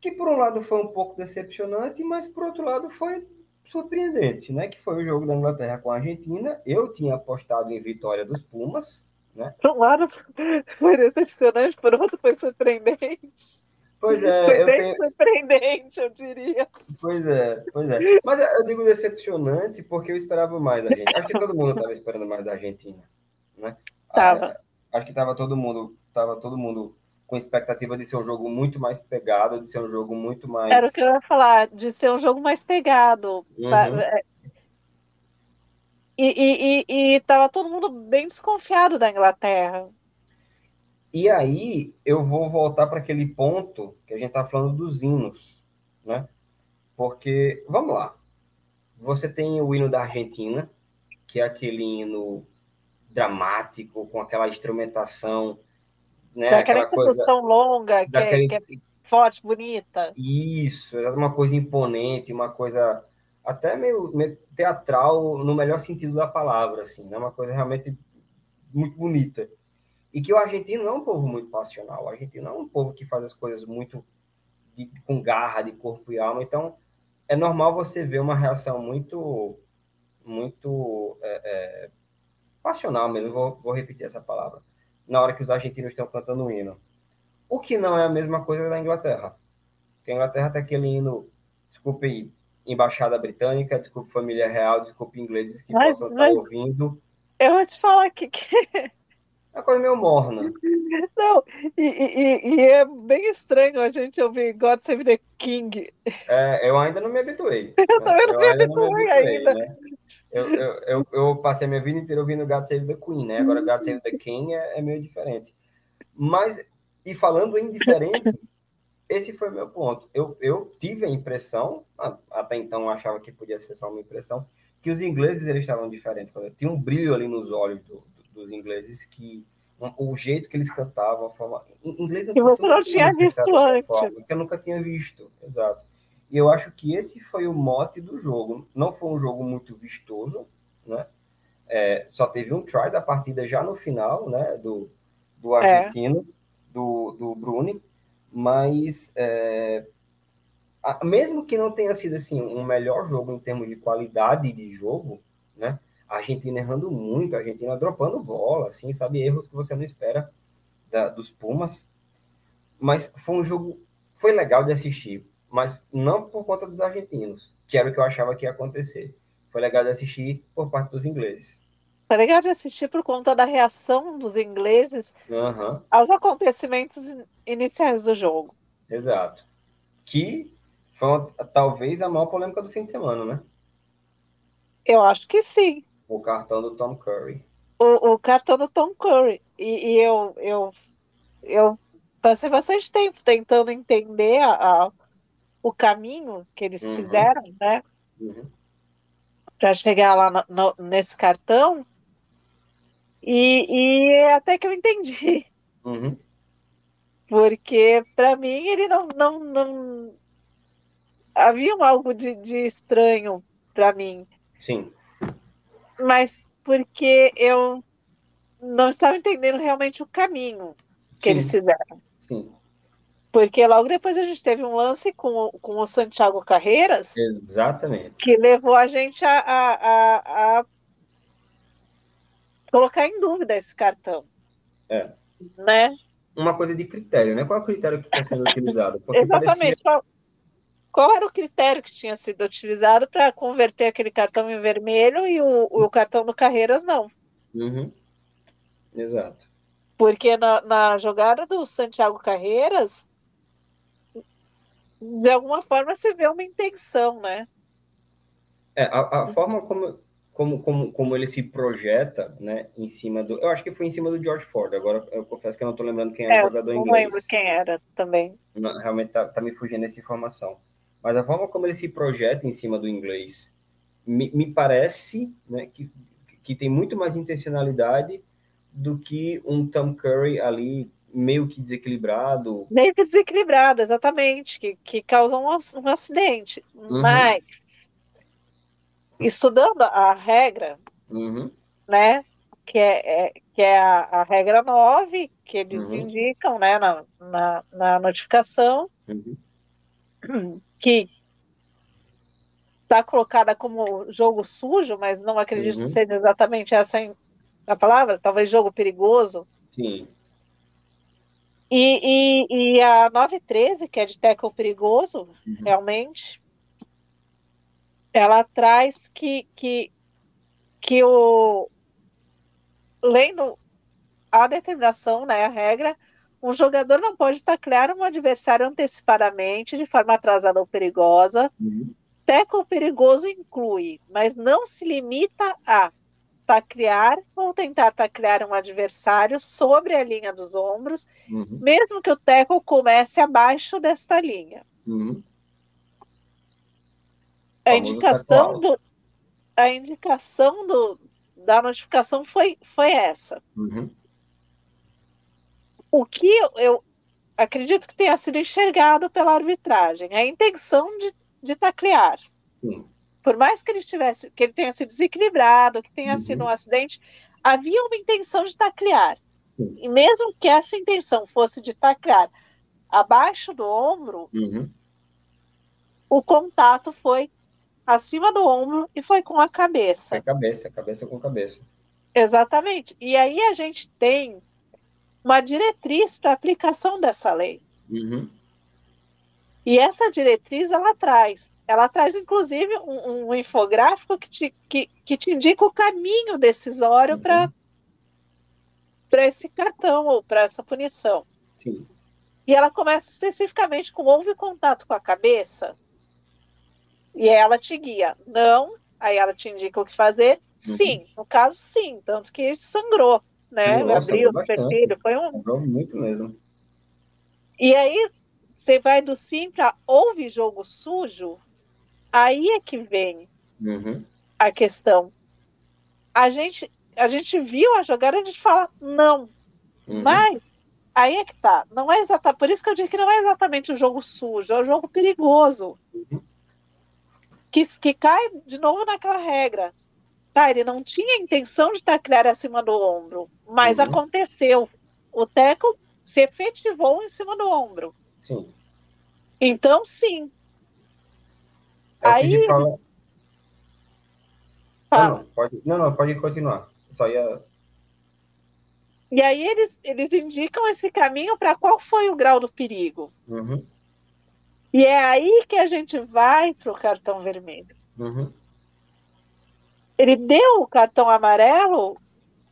Que por um lado foi um pouco decepcionante, mas por outro lado foi surpreendente, né? Que foi o jogo da Inglaterra com a Argentina. Eu tinha apostado em vitória dos Pumas, né? Por um lado foi decepcionante, por outro foi surpreendente. Pois é, foi eu bem tenho... surpreendente, eu diria. Pois é, pois é. Mas eu digo decepcionante porque eu esperava mais da gente. Acho que todo mundo estava esperando mais da Argentina né? Tava. Ah, acho que tava todo mundo, tava todo mundo com expectativa de ser um jogo muito mais pegado, de ser um jogo muito mais. Era o que eu ia falar, de ser um jogo mais pegado. Uhum. É, e, e, e, e tava todo mundo bem desconfiado da Inglaterra. E aí eu vou voltar para aquele ponto que a gente está falando dos hinos, né? Porque, vamos lá, você tem o hino da Argentina, que é aquele hino dramático, com aquela instrumentação, né? Aquela introdução longa, que, é, que é forte, bonita. Isso, é uma coisa imponente, uma coisa até meio, meio, teatral no melhor sentido da palavra, assim, né? Uma coisa realmente muito bonita. E que o argentino não é um povo muito passional. O argentino é um povo que faz as coisas muito de, com garra, de corpo e alma. Então, é normal você ver uma reação muito, muito é, é, passional mesmo. Vou, vou repetir essa palavra. Na hora que os argentinos estão cantando o hino. O que não é a mesma coisa da Inglaterra. Porque a Inglaterra tem aquele hino, desculpe embaixada britânica, desculpe família real, desculpe ingleses que mas, possam mas... estar ouvindo. Eu vou te falar aqui que é uma coisa meio morna. Não, e, e, e, é bem estranho a gente ouvir God Save the King. É, eu ainda não me habituei. Eu né? também não eu me habituei, não me habituei ainda. Né? Eu, eu, eu, eu, passei a minha vida inteira ouvindo God Save the Queen, né? Agora God Save the King é, é meio diferente. Mas, e falando em diferente, esse foi meu ponto. Eu, eu tive a impressão, até então eu achava que podia ser só uma impressão, que os ingleses eles estavam diferentes. Tinha um brilho ali nos olhos do, dos ingleses que o jeito que eles cantavam, a forma. Em inglês não que você não tinha visto antes. Forma, que eu nunca tinha visto, exato. E eu acho que esse foi o mote do jogo. Não foi um jogo muito vistoso, né? É, só teve um try da partida já no final, né? Do, do é. argentino, é. do, do Bruni, mas é, a, mesmo que não tenha sido assim um melhor jogo em termos de qualidade de jogo, né? a Argentina errando muito, a Argentina dropando bola, assim, sabe? Erros que você não espera da, dos Pumas. Mas foi um jogo, foi legal de assistir, mas não por conta dos argentinos, que era o que eu achava que ia acontecer. Foi legal de assistir por parte dos ingleses. Foi legal de assistir por conta da reação dos ingleses uhum. aos acontecimentos iniciais do jogo. Exato. Que foi uma, talvez a maior polêmica do fim de semana, né? Eu acho que sim. O cartão do Tom Curry. O, o cartão do Tom Curry. E, e, eu, eu, eu passei bastante tempo tentando entender a, a o caminho que eles uhum. fizeram, né? Uhum. Para chegar lá no, no, nesse cartão. E, e até que eu entendi. Uhum. Porque, para mim, ele não, não, não. Havia algo de, de estranho para mim. Sim mas porque eu não estava entendendo realmente o caminho que Sim. eles fizeram. Sim. Porque logo depois a gente teve um lance com, com o Santiago Carreiras. Exatamente. Que levou a gente a, a, a, a colocar em dúvida esse cartão. É. Né? Uma coisa de critério, né? Qual é o critério que está sendo utilizado? Porque Exatamente. Parecia... Qual era o critério que tinha sido utilizado para converter aquele cartão em vermelho e o, o cartão do Carreiras não? Uhum. Exato. Porque na, na jogada do Santiago Carreiras, de alguma forma se vê uma intenção, né? É, a, a forma como, como, como, como ele se projeta, né, em cima do... Eu acho que foi em cima do George Ford, agora eu confesso que eu não estou lembrando quem era é, o jogador inglês. Não lembro quem era também. Não, realmente tá, tá me fugindo essa informação mas a forma como ele se projeta em cima do inglês me, me parece né, que, que tem muito mais intencionalidade do que um Tom Curry ali meio que desequilibrado. Meio que desequilibrado, exatamente, que, que causa um, um acidente. Uhum. Mas, estudando a regra, uhum. né, que é, é, que é a, a, regra 9, que eles uhum. indicam né, na, na, na notificação, uhum que está colocada como jogo sujo, mas não acredito uhum. que seja exatamente essa a palavra, talvez jogo perigoso. Sim. E, e, e a 913, que é de tackle perigoso, uhum. realmente, ela traz que, que, que o lendo a determinação, né, a regra, um jogador não pode taclear um adversário antecipadamente, de forma atrasada ou perigosa. Uhum. Tackle perigoso inclui, mas não se limita a taclear ou tentar taclear um adversário sobre a linha dos ombros, uhum. mesmo que o tackle comece abaixo desta linha. Uhum. A indicação do a indicação do, da notificação foi, foi essa. Uhum. O que eu, eu, acredito que tenha sido enxergado pela arbitragem, a intenção de, de taclear. Sim por mais que ele tivesse, que ele tenha sido desequilibrado, que tenha uhum. sido um acidente, havia uma intenção de taclear. Sim. E mesmo que essa intenção fosse de taclear abaixo do ombro, uhum. o contato foi acima do ombro e foi com a cabeça. a cabeça, cabeça com cabeça. Exatamente. E aí a gente tem uma diretriz para aplicação dessa lei. Uhum. E essa diretriz ela traz, ela traz inclusive um, um infográfico que te, que, que te indica o caminho decisório uhum. para para esse cartão ou para essa punição. Sim. E ela começa especificamente com houve contato com a cabeça e ela te guia. Não, aí ela te indica o que fazer. Uhum. Sim, no caso sim, tanto que sangrou, né? Nossa, Abriu o supercílio, foi um. Sangrou muito mesmo. E aí você vai do sim para houve jogo sujo, aí é que vem uhum. a questão. A gente, a gente viu a jogada, a gente fala não. Uhum. Mas aí é que tá. Não é exatamente. Por isso que eu digo que não é exatamente o jogo sujo, é o jogo perigoso. Uhum. Que, que cai de novo naquela regra. Tá, ele não tinha intenção de taclear acima do ombro, mas uhum. aconteceu. O teco se efetivou em cima do ombro. Sim. Então, sim. É Aí. Fala... Fala. Não, não, pode, não, não, pode continuar. Só ia. E aí eles, eles indicam esse caminho para qual foi o grau do perigo. Uhum. E é aí que a gente vai para o cartão vermelho. Uhum. Ele deu o cartão amarelo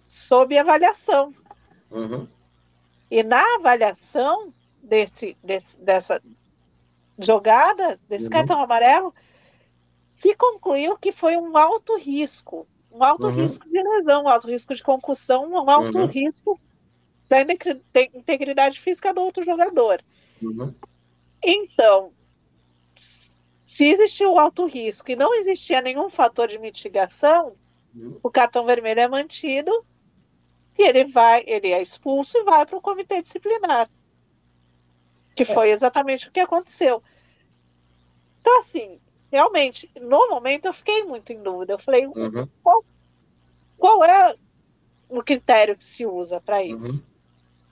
sob avaliação. Uhum. E na avaliação, desse, desse, dessa jogada, desse uhum. cartão amarelo, se concluiu que foi um alto risco, um alto uhum. risco de lesão, um alto risco de concussão, um alto uhum. risco da integridade física do outro jogador. Uhum. Então, se existiu alto risco e não existia nenhum fator de mitigação, uhum. o cartão vermelho é mantido e ele vai, ele é expulso e vai para o comitê disciplinar. Que foi exatamente o que aconteceu. Então, assim, realmente, no momento eu fiquei muito em dúvida. Eu falei, uhum. qual, qual é o critério que se usa para isso? Uhum.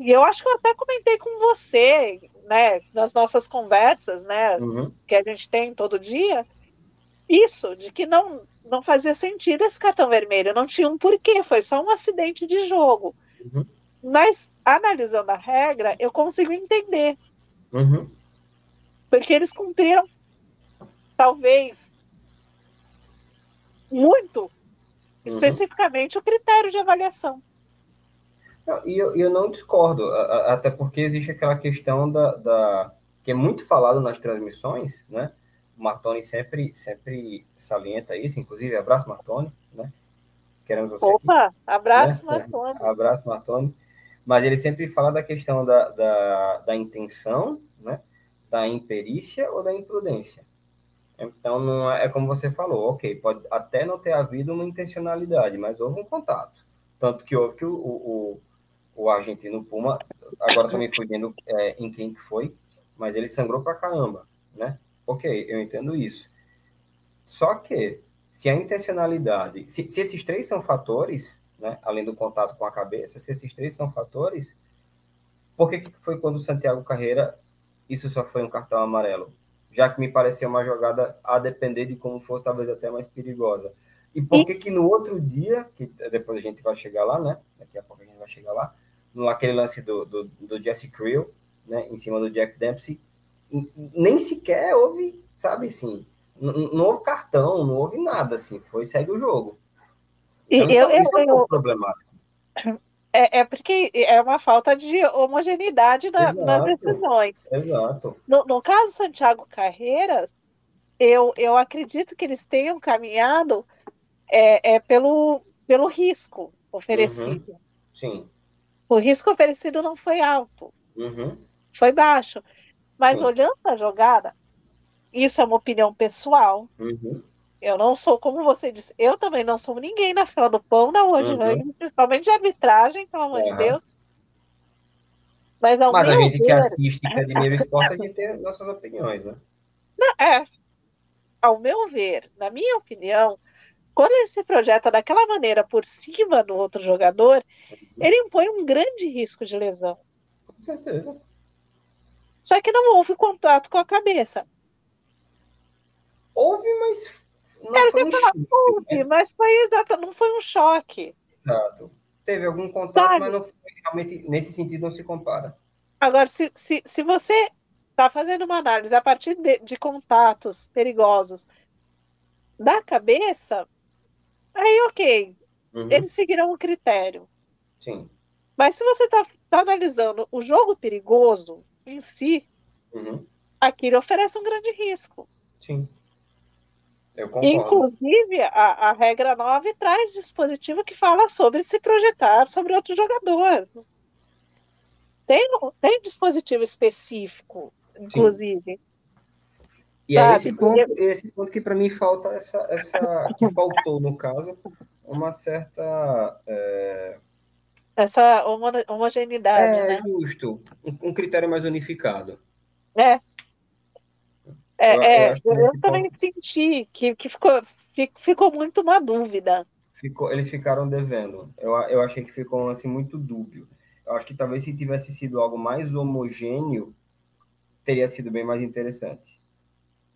E eu acho que eu até comentei com você, né, nas nossas conversas, né, uhum. que a gente tem todo dia, isso, de que não, não fazia sentido esse cartão vermelho, não tinha um porquê, foi só um acidente de jogo. Uhum. Mas, analisando a regra, eu consigo entender Uhum. Porque eles cumpriram, talvez, muito, uhum. especificamente, o critério de avaliação. E eu, eu não discordo, até porque existe aquela questão da, da, que é muito falado nas transmissões, né? O Martoni sempre, sempre salienta isso, inclusive, abraço Martoni, né? Queremos você Opa, aqui, abraço né? Martoni. Abraço Martoni mas ele sempre fala da questão da, da, da intenção, né? da imperícia ou da imprudência. Então, não é, é, como você falou, ok, pode até não ter havido uma intencionalidade, mas houve um contato. Tanto que houve que o, o, o argentino Puma, agora também fugindo é, em quem que foi, mas ele sangrou pra caramba, né? Ok, eu entendo isso. Só que, se a intencionalidade, se, se esses três são fatores, né? além do contato com a cabeça, se esses três são fatores, por que, que foi quando o Santiago Carreira isso só foi um cartão amarelo? Já que me pareceu uma jogada a depender de como fosse, talvez até mais perigosa. E por que que no outro dia, que depois a gente vai chegar lá, né? Daqui a pouco a gente vai chegar lá, naquele lance do, do, do Jesse Creel, né? Em cima do Jack Dempsey, nem sequer houve, sabe assim, não houve cartão, não houve nada, assim, foi segue o jogo. Eu, isso eu, é um problemático. É, é, porque é uma falta de homogeneidade na, exato, nas decisões. Exato. No, no caso Santiago Carreiras, eu, eu acredito que eles tenham caminhado é, é pelo, pelo risco oferecido. Uhum. Sim. O risco oferecido não foi alto, uhum. foi baixo. Mas Sim. olhando a jogada, isso é uma opinião pessoal. Uhum. Eu não sou, como você disse, eu também não sou ninguém na fila do pão da hoje, uhum. principalmente de arbitragem, pelo amor de Deus. Mas, ao Mas a gente ver... que assiste e que admira o esporte, a gente tem nossas opiniões, né? Não, é. Ao meu ver, na minha opinião, quando ele se projeta daquela maneira por cima do outro jogador, ele impõe um grande risco de lesão. Com certeza. Só que não houve contato com a cabeça. Houve, mas não Era foi um falar, choque, né? mas foi exato, não foi um choque. Exato. Teve algum contato, Sabe? mas não foi, realmente nesse sentido não se compara. Agora, se, se, se você está fazendo uma análise a partir de, de contatos perigosos da cabeça, Aí, ok. Uhum. Eles seguirão o critério. Sim. Mas se você está tá analisando o jogo perigoso em si, uhum. aquilo oferece um grande risco. Sim. Inclusive, a, a regra 9 traz dispositivo que fala sobre se projetar sobre outro jogador. Tem, tem dispositivo específico, inclusive. Sim. E é esse ponto, esse ponto que para mim falta essa, essa que faltou no caso uma certa é... essa homogeneidade, é né? justo, um, um, critério mais unificado. É. É, eu, é, eu, eu também senti que, que ficou, ficou muito uma dúvida. Ficou, eles ficaram devendo. Eu, eu achei que ficou assim muito dúbio. Eu acho que talvez se tivesse sido algo mais homogêneo, teria sido bem mais interessante.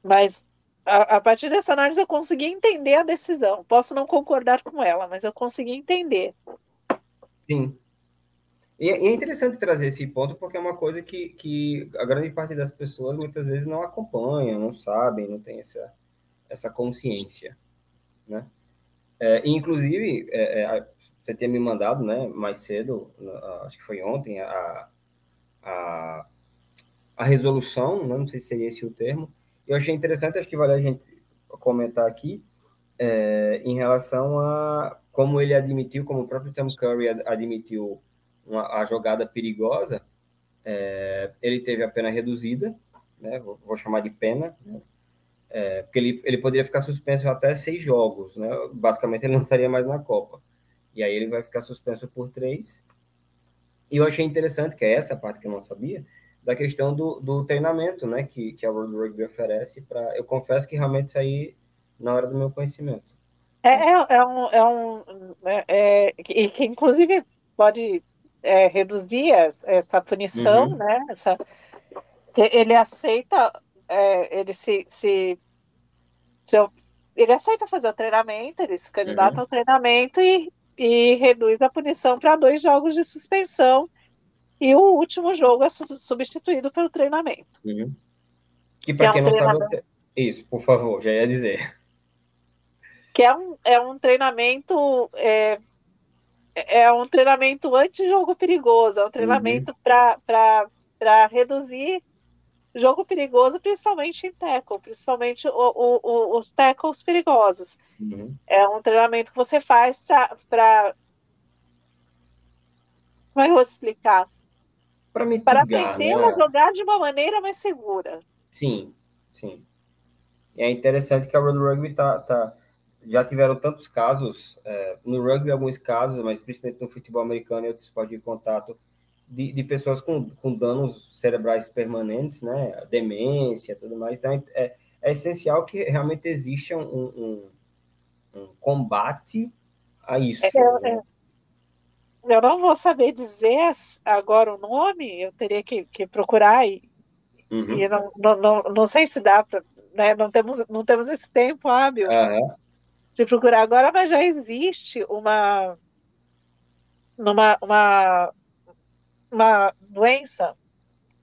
Mas a, a, partir dessa análise eu consegui entender a decisão. Posso não concordar com ela, mas eu consegui entender. Sim. E, e é interessante trazer esse ponto porque é uma coisa que, que a grande parte das pessoas muitas vezes não acompanha, não sabem, não tem essa, essa consciência, né? É, inclusive, é, é, você tinha me mandado, né, mais cedo, acho que foi ontem, a, a, a resolução, né, não sei se seria esse o termo, eu achei interessante, acho que vale a gente comentar aqui, é, em relação a como ele admitiu, como o próprio Tim Curry admitiu uma, a jogada perigosa, é, ele teve a pena reduzida, né, vou, vou chamar de pena, né, é, porque ele, ele poderia ficar suspenso até seis jogos, né, basicamente ele não estaria mais na Copa. E aí ele vai ficar suspenso por três. E eu achei interessante, que é essa parte que eu não sabia, da questão do, do treinamento, né, que, que a World Rugby oferece para, eu confesso que realmente isso aí na hora do meu conhecimento. É, é, é um, é um é, é, e que inclusive pode é, reduzir essa punição, uhum. né, essa, ele aceita, é, ele se, se, se, ele aceita fazer o treinamento, ele se candidata uhum. ao treinamento e, e reduz a punição para dois jogos de suspensão e o último jogo é substituído pelo treinamento. Uhum. Que para que quem é um não sabe. Isso, por favor, já ia dizer. Que é um, é um treinamento. É, é um treinamento anti-jogo perigoso, é um treinamento uhum. para reduzir jogo perigoso, principalmente em tackle, principalmente o, o, o, os tackles perigosos. Uhum. É um treinamento que você faz para. Como é que eu vou explicar? para mitigar. Para aprender né? a jogar de uma maneira mais segura. Sim, sim. E é interessante que a World Rugby tá, tá, já tiveram tantos casos, é, no rugby alguns casos, mas principalmente no futebol americano, eu pode ir contato de, de pessoas com, com danos cerebrais permanentes, né, demência, tudo mais. Então, é, é, é essencial que realmente exista um, um, um combate a isso. É, né? É, eu não vou saber dizer agora o nome, eu teria que, que procurar e, uhum. e não, não, não, não, sei se dá para. Né, não, temos, não temos esse tempo hábil uhum. De procurar agora, mas já existe uma, uma, uma, uma doença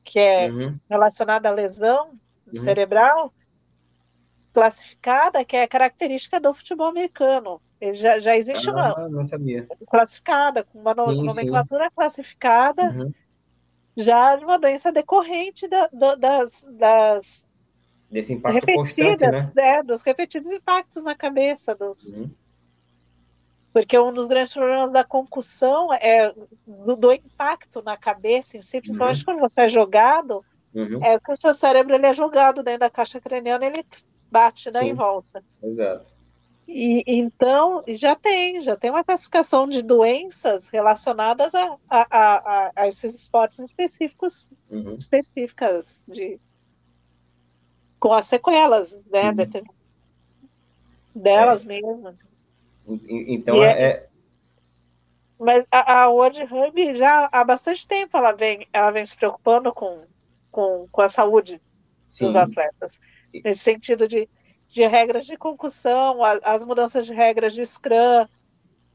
que é uhum. relacionada à lesão uhum. cerebral classificada, que é característica do futebol americano já, já existe ah, uma não sabia. classificada, com uma sim, nomenclatura sim. classificada, uhum. já de uma doença decorrente da, do, das, das desse impacto constante, né? É, dos repetidos impactos na cabeça dos. Uhum. Porque um dos grandes problemas da concussão é do, do impacto na cabeça, em si, principalmente uhum. quando você é jogado, uhum. é que o seu cérebro ele é jogado dentro da caixa craniana, ele bate né, em volta. Exato. E, então, já tem, já tem uma classificação de doenças relacionadas a, a, a, a esses esportes específicos, uhum. específicas, de, com as sequelas, né, uhum. delas é. mesmo. Então, é, é, é... Mas a, a World Rugby já há bastante tempo ela vem, ela vem se preocupando com, com, com a saúde Sim. dos atletas, nesse sentido de de regras de concussão, as, as mudanças de regras de Scrum,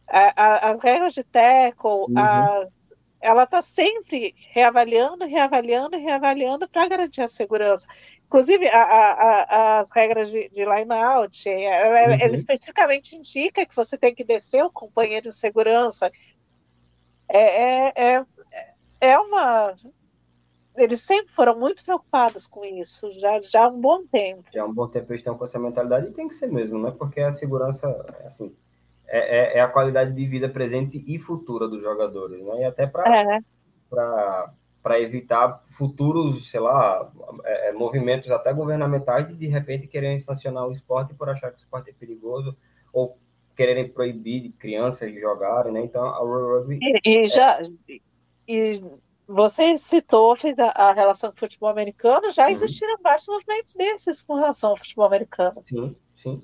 a, a, as regras de tackle, uhum. as, ela está sempre reavaliando, reavaliando, reavaliando para garantir a segurança. Inclusive, a, as regras de, de line-out, ela, uhum. ela, especificamente indica que você tem que descer o companheiro de segurança. É, é, é, é uma eles sempre foram muito preocupados com isso, já, já há um bom tempo. Já há um bom tempo eles estão com essa mentalidade e tem que ser mesmo, né? Porque a segurança, assim, é, é, é a qualidade de vida presente e futura dos jogadores, né? E até para é. para evitar futuros, sei lá, é, é, movimentos até governamentais de de repente quererem sancionar o esporte por achar que o esporte é perigoso ou quererem proibir crianças de jogarem, né? Então a rugby e, e é já e você citou, fez a, a, relação com o futebol americano, já uhum. existiram vários movimentos desses com relação ao futebol americano. Sim, sim.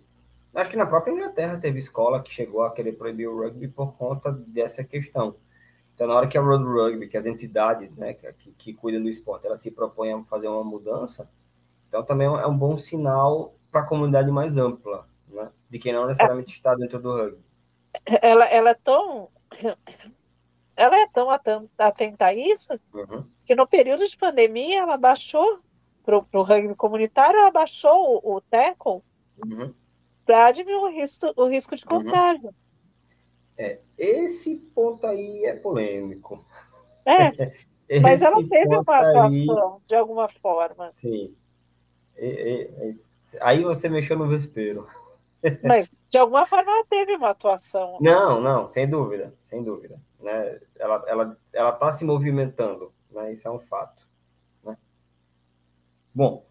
Acho que na própria Inglaterra teve escola que chegou a querer proibir o rugby por conta dessa questão. Então, na hora que a Road Rugby, que as entidades né, que, que cuidam do esporte, ela se propõe a fazer uma mudança, então também é um bom sinal para a comunidade mais ampla, né, de quem não necessariamente está dentro do rugby. Ela, ela é tão ela é tão atenta a isso uhum. que no período de pandemia ela baixou para o rugby comunitário, ela baixou o, o tackle uhum. Para diminuir o risco, o risco de uhum. contágio. Uhum. É, esse ponto aí é polêmico. É, mas ela teve uma atuação aí... de alguma forma. Sim. E, e, aí você mexeu no vespeiro. Mas de alguma forma ela teve uma atuação. Não, não, sem dúvida, sem dúvida né? Ela ela ela está se movimentando, né? Isso é um fato. Né? Bom,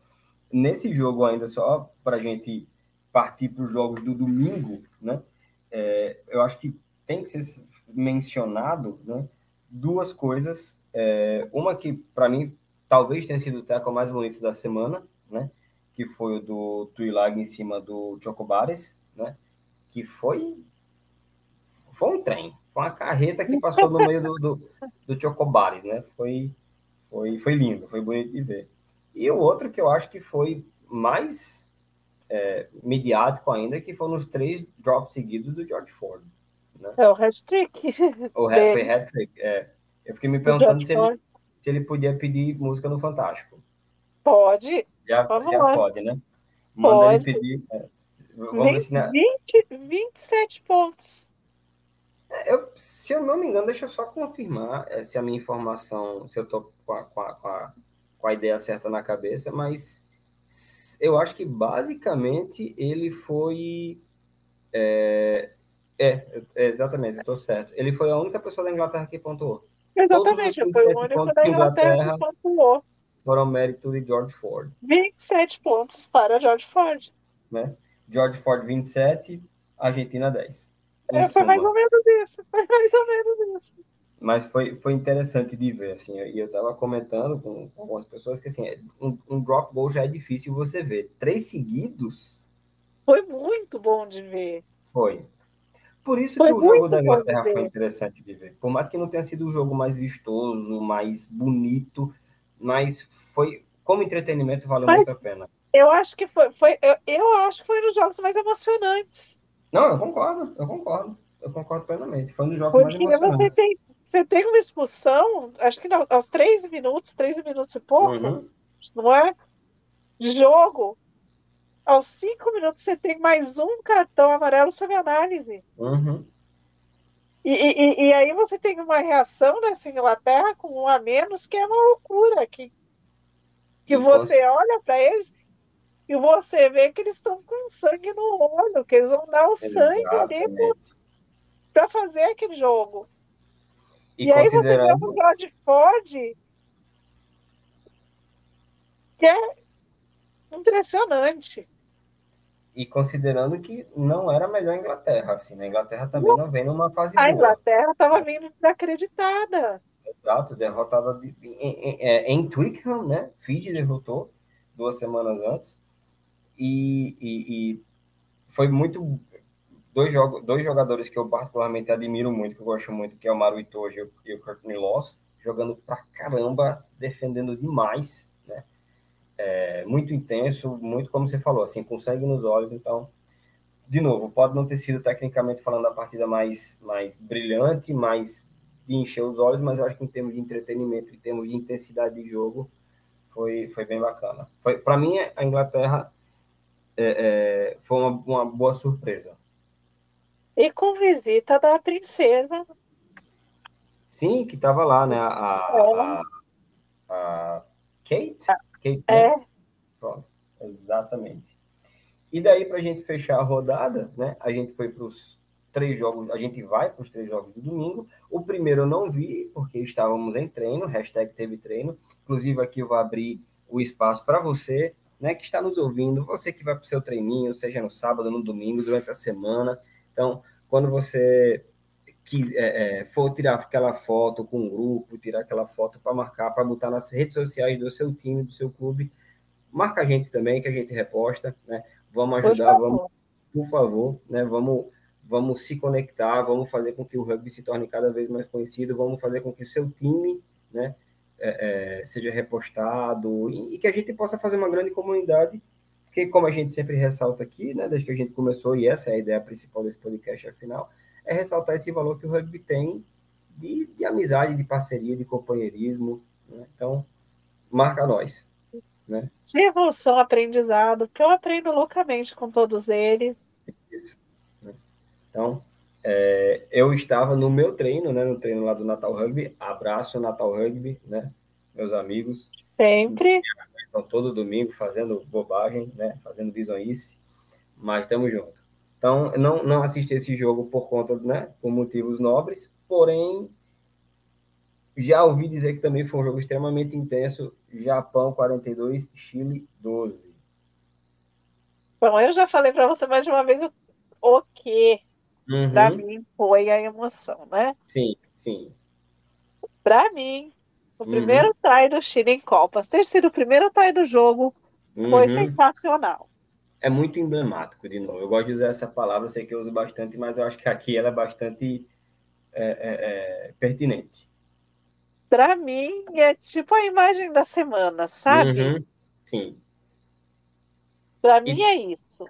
nesse jogo ainda só para a gente partir para os jogos do domingo, né? É, eu acho que tem que ser mencionado, né? Duas coisas, é, uma que para mim talvez tenha sido o tackle mais bonito da semana, né? Que foi o do Tuilag em cima do Chocobares, né? Que foi foi um trem, foi uma carreta que passou no meio do, do, do Chocobares, né? Foi, foi, foi lindo, foi bonito de ver. E o outro que eu acho que foi mais é, mediático ainda, que foram os três drops seguidos do George Ford. Né? É o hat-trick. O hat, foi hat-trick, é. Eu fiquei me perguntando se ele, se ele podia pedir música no Fantástico. Pode. Já, já pode, né? Manda pode. ele pedir. É. Vamos 20, 20, 27 pontos. Eu, se eu não me engano, deixa eu só confirmar é, se a minha informação, se eu estou com com, com a ideia certa na cabeça, mas eu acho que basicamente ele foi. É, é, é exatamente, estou certo. Ele foi a única pessoa da Inglaterra que pontuou. Exatamente, foi o único da Inglaterra, Inglaterra que pontuou. Foram mérito de George Ford. 27 pontos para George Ford. Né? George Ford, 27, Argentina, 10. É, foi mais ou menos isso, foi mais ou menos isso. Mas foi, foi interessante de ver, assim, e eu estava comentando com, com, algumas pessoas que, assim, é, um, um drop goal já é difícil você ver. Três seguidos... Foi muito bom de ver. Foi. Por isso foi que o jogo da Inglaterra foi interessante de ver. Por mais que não tenha sido o jogo mais vistoso, mais bonito, mas foi, como entretenimento, valeu mas muito a pena. Eu acho que foi, foi eu, eu acho que foi um dos jogos mais emocionantes. Não, eu concordo, eu concordo. Eu concordo plenamente. Foi um dos jogos Porque mais emocionantes. Você tem, você tem uma expulsão, acho que aos três minutos, três minutos e pouco, uhum. não é? De jogo. Aos cinco minutos você tem mais um cartão amarelo sob análise. Uhum. E, e, e, aí você tem uma reação dessa Inglaterra com um a menos que é uma loucura. Que, que você olha para eles e você vê que eles estão com sangue no olho, que eles vão dar o Exatamente. sangue ali para fazer aquele jogo. E, E aí você vê considerando, o Bradford, que é impressionante. e considerando que não era a melhor Inglaterra, assim, né? A Inglaterra também não vem numa fase A boa. Inglaterra estava vindo desacreditada. Exato, derrotada de- em, em, é, em Twickenham, né? Fiji derrotou duas semanas antes. E, e- e foi muito. Dois, dois jogadores que eu particularmente admiro muito, que eu gosto muito, que é o Maru Itoje e o- Courtney Loss, jogando pra caramba, defendendo demais, né? É, muito intenso, muito como você falou, assim, consegue nos olhos. Então, de novo, pode não ter sido tecnicamente falando a partida mais, mais brilhante, mais de encher os olhos, mas eu acho que em termos de entretenimento, em termos de intensidade de jogo, foi, foi bem bacana. Para mim, a Inglaterra é, é, foi uma, uma boa surpresa. E com visita da princesa. Sim, que estava lá, né? A, a, a, Kate? Kate né? É, Pronto, exatamente. E daí, para a gente fechar a rodada, né? A gente foi para os três jogos, a gente vai para os três jogos do domingo. O primeiro eu não vi, porque estávamos em treino, hashtag teve treino. Inclusive, aqui eu vou abrir o espaço para você, né, que está nos ouvindo, você que vai para o seu treininho, seja no sábado, no domingo, durante a semana. Então, quando você quis, é, é, for tirar aquela foto com um grupo, tirar aquela foto para marcar, para botar nas redes sociais do seu time, do seu clube, marca a gente também, que a gente reposta, né? Vamos por ajudar, vamos, favor. por favor, né? Vamos, vamos se conectar, vamos fazer com que o rugby se torne cada vez mais conhecido, vamos fazer com que o seu time, né? é, é, seja repostado e, e que a gente possa fazer uma grande comunidade, porque como a gente sempre ressalta aqui, né? Desde que a gente começou e essa é a ideia principal desse podcast, afinal, é ressaltar esse valor que o rugby tem de, de amizade, de parceria, de companheirismo. Né? Então, marca nós. Né? De evolução, aprendizado, porque eu aprendo loucamente com todos eles. Isso, né? Então, é, eu estava no meu treino, né, no treino lá do Natal Rugby. Abraço Natal Rugby, né, meus amigos. Sempre. Estão todo domingo fazendo bobagem, né, fazendo bizonhice, mas estamos juntos. Então, não, não assisti esse jogo por conta, né, por motivos nobres, porém, já ouvi dizer que também foi um jogo extremamente intenso. Japão 42, Chile 12. Bom, eu já falei para você mais de uma vez o, o que Uhum. para mim foi a emoção, né? Sim, sim. Para mim, o Uhum. primeiro tie do Chile em Copas, ter sido o primeiro tie do jogo, foi Uhum. sensacional. É muito emblemático, de novo. Eu gosto de usar essa palavra, sei que eu uso bastante, mas eu acho que aqui ela é bastante é, é, é, pertinente. Para mim, é tipo a imagem da semana, sabe? Uhum. Sim. Para E- mim é isso.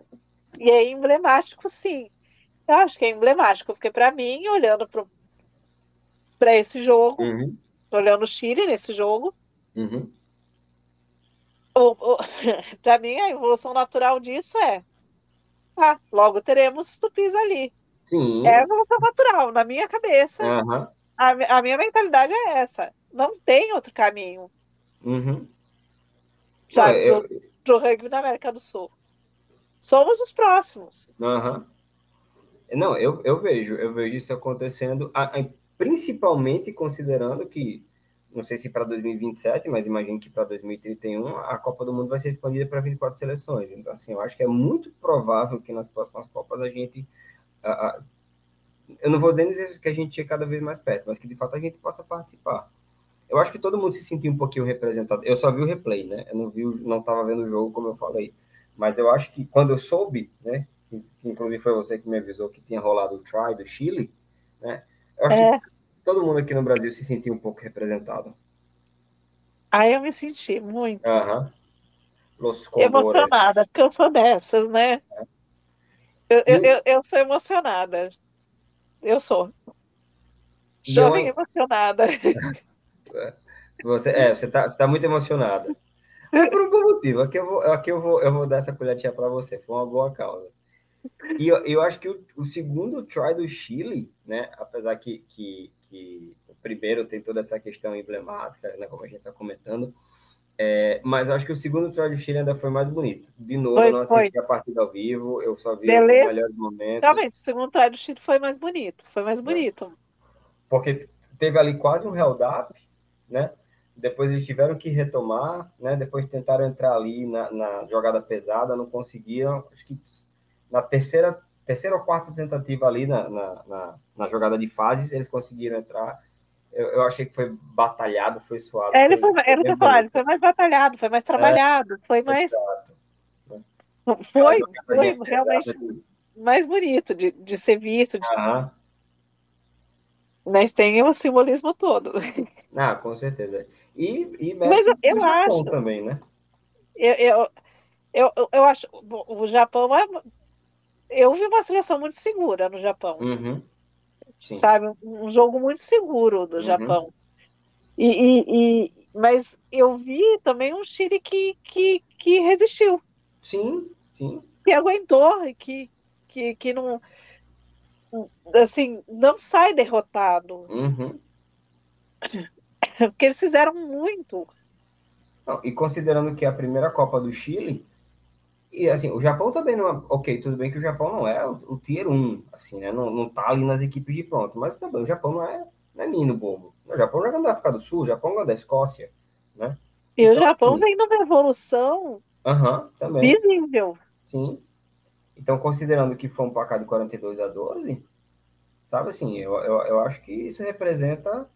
E é emblemático, sim. Eu acho que é emblemático, porque para mim, olhando para esse jogo, Uhum. Olhando o Chile nesse jogo, Uhum. para mim a evolução natural disso é ah, logo teremos tupis ali. Sim. É a evolução natural, na minha cabeça. Aham. A, a minha mentalidade é essa. Não tem outro caminho, Uhum. sabe, É, eu- pro, pro rugby da América do Sul. Somos os próximos. Aham. Não, eu, eu vejo, eu vejo isso acontecendo, a- a- principalmente considerando que, não sei se para 2027, mas imagino que para 2031 a Copa do Mundo vai ser expandida para 24 seleções. Então, assim, eu acho que é muito provável que nas próximas Copas a gente. a- a- eu não vou dizer que a gente chegue cada vez mais perto, mas que de fato a gente possa participar. Eu acho que todo mundo se sentiu um pouquinho representado. Eu só vi o replay, né? Eu não vi, não estava vendo o jogo, como eu falei. Mas eu acho que quando eu soube, né? Que, que inclusive foi você que me avisou que tinha rolado o try do Chile, né? Eu acho É. que todo mundo aqui no Brasil se sentiu um pouco representado. Aí eu me senti muito Aham. Emocionada, porque eu sou dessas, né? Eu, eu, eu, eu sou emocionada. Eu sou. E Jovem eu- emocionada. Você, é, você tá, você tá muito emocionada. Por um bom motivo. Aqui eu vou, aqui eu vou, eu vou dar essa colhetinha para você. Foi uma boa causa. E eu, eu acho que o, o segundo try do Chile, né? Apesar que, que, que o primeiro tem toda essa questão emblemática, né? Como a gente está comentando, É, mas acho que o segundo try do Chile ainda foi mais bonito. De novo, foi, eu não assisti foi. a partida ao vivo, eu só vi Beleza. os melhores momentos. Realmente, o segundo try do Chile foi mais bonito, foi mais bonito. Porque teve ali quase um held-up, né? Depois eles tiveram que retomar, né? Depois tentaram entrar ali na, na jogada pesada, não conseguiram. Acho que na terceira, terceira ou quarta tentativa ali na, na, na, na jogada de fases, eles conseguiram entrar eu, eu, achei que foi batalhado, foi suave. É, ele foi, foi, ele foi, foi mais batalhado, foi mais trabalhado, é, foi mais. Exato. Foi, foi realmente mais bonito de, de ser visto. De... Mas tem o simbolismo todo. Ah, com certeza. E, e Mas eu, eu acho também, né? Eu, eu, eu, eu acho o Japão é, eu vi uma seleção muito segura no Japão. Uhum. Sim. sabe? Um jogo muito seguro do uhum. Japão. E, e, e, mas eu vi também um Chile que, que, que resistiu. Sim, sim. Que aguentou que, que, que não assim, não sai derrotado. Uhum. Porque eles fizeram muito. Não, e considerando que é a primeira Copa do Chile, e assim, o Japão também não é. Ok, tudo bem que o Japão não é o, o tier 1, assim, né? Não, não tá ali nas equipes de pronto, mas também o Japão não é, não é menino bobo. O Japão joga da África do Sul, o Japão joga da Escócia, né? E então, o Japão assim, vem numa evolução uhum, também. visível. Sim. Então, considerando que foi um placar de 42 a 12, sabe assim, eu, eu, eu acho que isso representa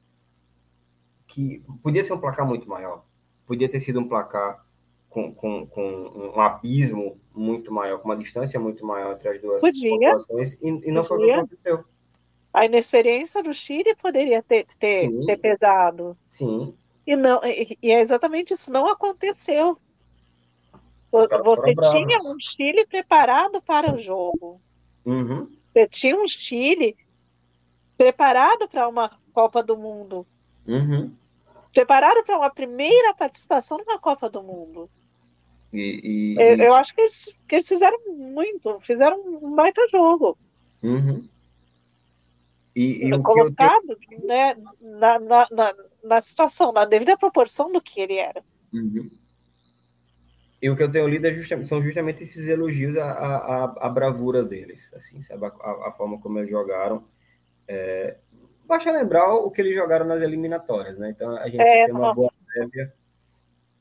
que podia ser um placar muito maior. Podia ter sido um placar com, com, com, um abismo muito maior, com uma distância muito maior entre as duas populações, e, e não Podia. foi o que aconteceu. A inexperiência do Chile poderia ter, ter, ter pesado. Sim. E, não, e, e, é exatamente isso, não aconteceu. Você tinha um Chile preparado para o jogo. Uhum. Você tinha um Chile preparado para uma Copa do Mundo. Uhum. Preparado para uma primeira participação numa Copa do Mundo. E, e, eu, eu, acho que eles, que eles fizeram muito, fizeram um baita jogo. Uhum. E, e colocado te... né, na, na, na, na, situação, na devida proporção do que ele era. Uhum. E o que eu tenho lido é justamente, são justamente esses elogios à, à, à bravura deles, assim, sabe? A, a, forma como eles jogaram. É... Basta lembrar o que eles jogaram nas eliminatórias, né? Então a gente é, tem uma nossa. boa prévia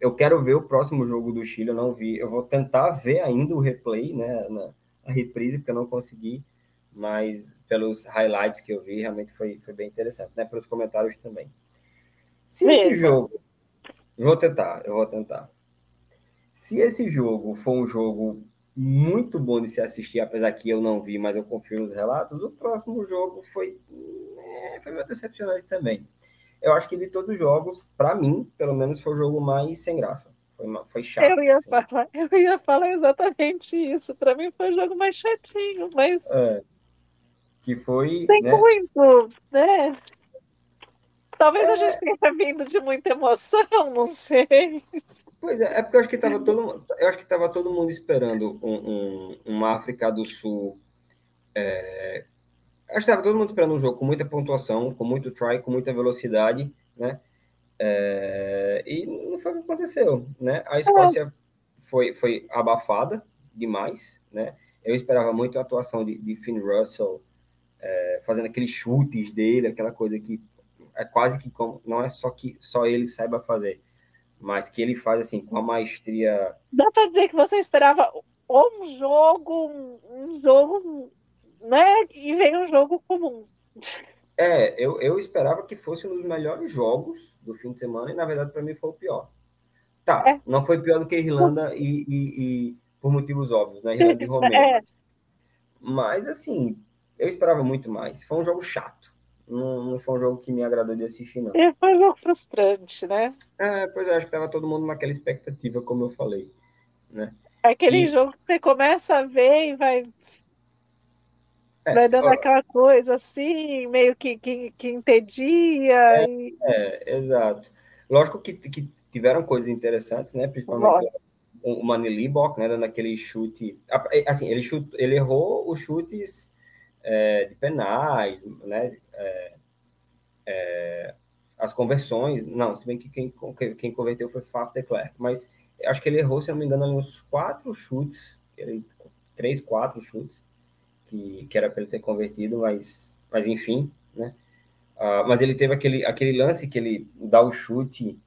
eu quero ver o próximo jogo do Chile, eu não vi. Eu vou tentar ver ainda o replay, né? Na, a reprise, porque eu não consegui, mas pelos highlights que eu vi, realmente foi, foi bem interessante, né? Pelos comentários também. Se esse jogo. Vou tentar, eu vou tentar. Se esse jogo for um jogo muito bom de se assistir, apesar que eu não vi, mas eu confio nos relatos, o próximo jogo foi, é, foi meio decepcionante também eu acho que de todos os jogos, para mim, pelo menos, foi o jogo mais sem graça. Foi, foi chato. Eu ia, assim. falar, eu ia falar exatamente isso. Para mim foi o jogo mais chatinho, mas. É, que foi. Sem né? muito, né? Talvez é... a gente tenha vindo de muita emoção, não sei. Pois é, é porque eu acho que estava todo, eu acho que tava todo mundo esperando um, um, uma África do Sul é, Acho que estava todo mundo esperando um jogo com muita pontuação, com muito try, com muita velocidade, né? É, e não foi o que aconteceu, né? A Escócia foi, foi abafada demais, né? Eu esperava muito a atuação de, de Finn Russell é, fazendo aqueles chutes dele, aquela coisa que é quase que como, não é só que só ele saiba fazer, mas que ele faz assim com a maestria. Dá para dizer que você esperava um jogo, um jogo né? E veio um jogo comum. É, eu, eu esperava que fosse um dos melhores jogos do fim de semana e, na verdade, para mim foi o pior. Tá, é. não foi pior do que Irlanda e, e, e, por motivos óbvios, né? Irlanda e Romênia. É. Mas, assim, eu esperava muito mais. Foi um jogo chato. Não, não foi um jogo que me agradou de assistir, não. É, foi um jogo frustrante, né? É, pois eu acho que estava todo mundo naquela expectativa, como eu falei, né? Aquele e... jogo que você começa a ver e vai é, vai dando ó, aquela coisa assim, meio que, que, que entedia. É, e... é, exato. Lógico que, que tiveram coisas interessantes, né? Principalmente o, o Manili Bock, né? Dando aquele chute. É, assim, ele, chute, ele errou os chutes é, de penais, né? É, é as conversões, não, se bem que quem, quem converteu foi Faf de Klerk, mas acho que ele errou, se não me engano, uns quatro chutes, três, quatro chutes, que, que era para ele ter convertido, mas, mas enfim, né? Uh, mas ele teve aquele, aquele lance que ele dá o chute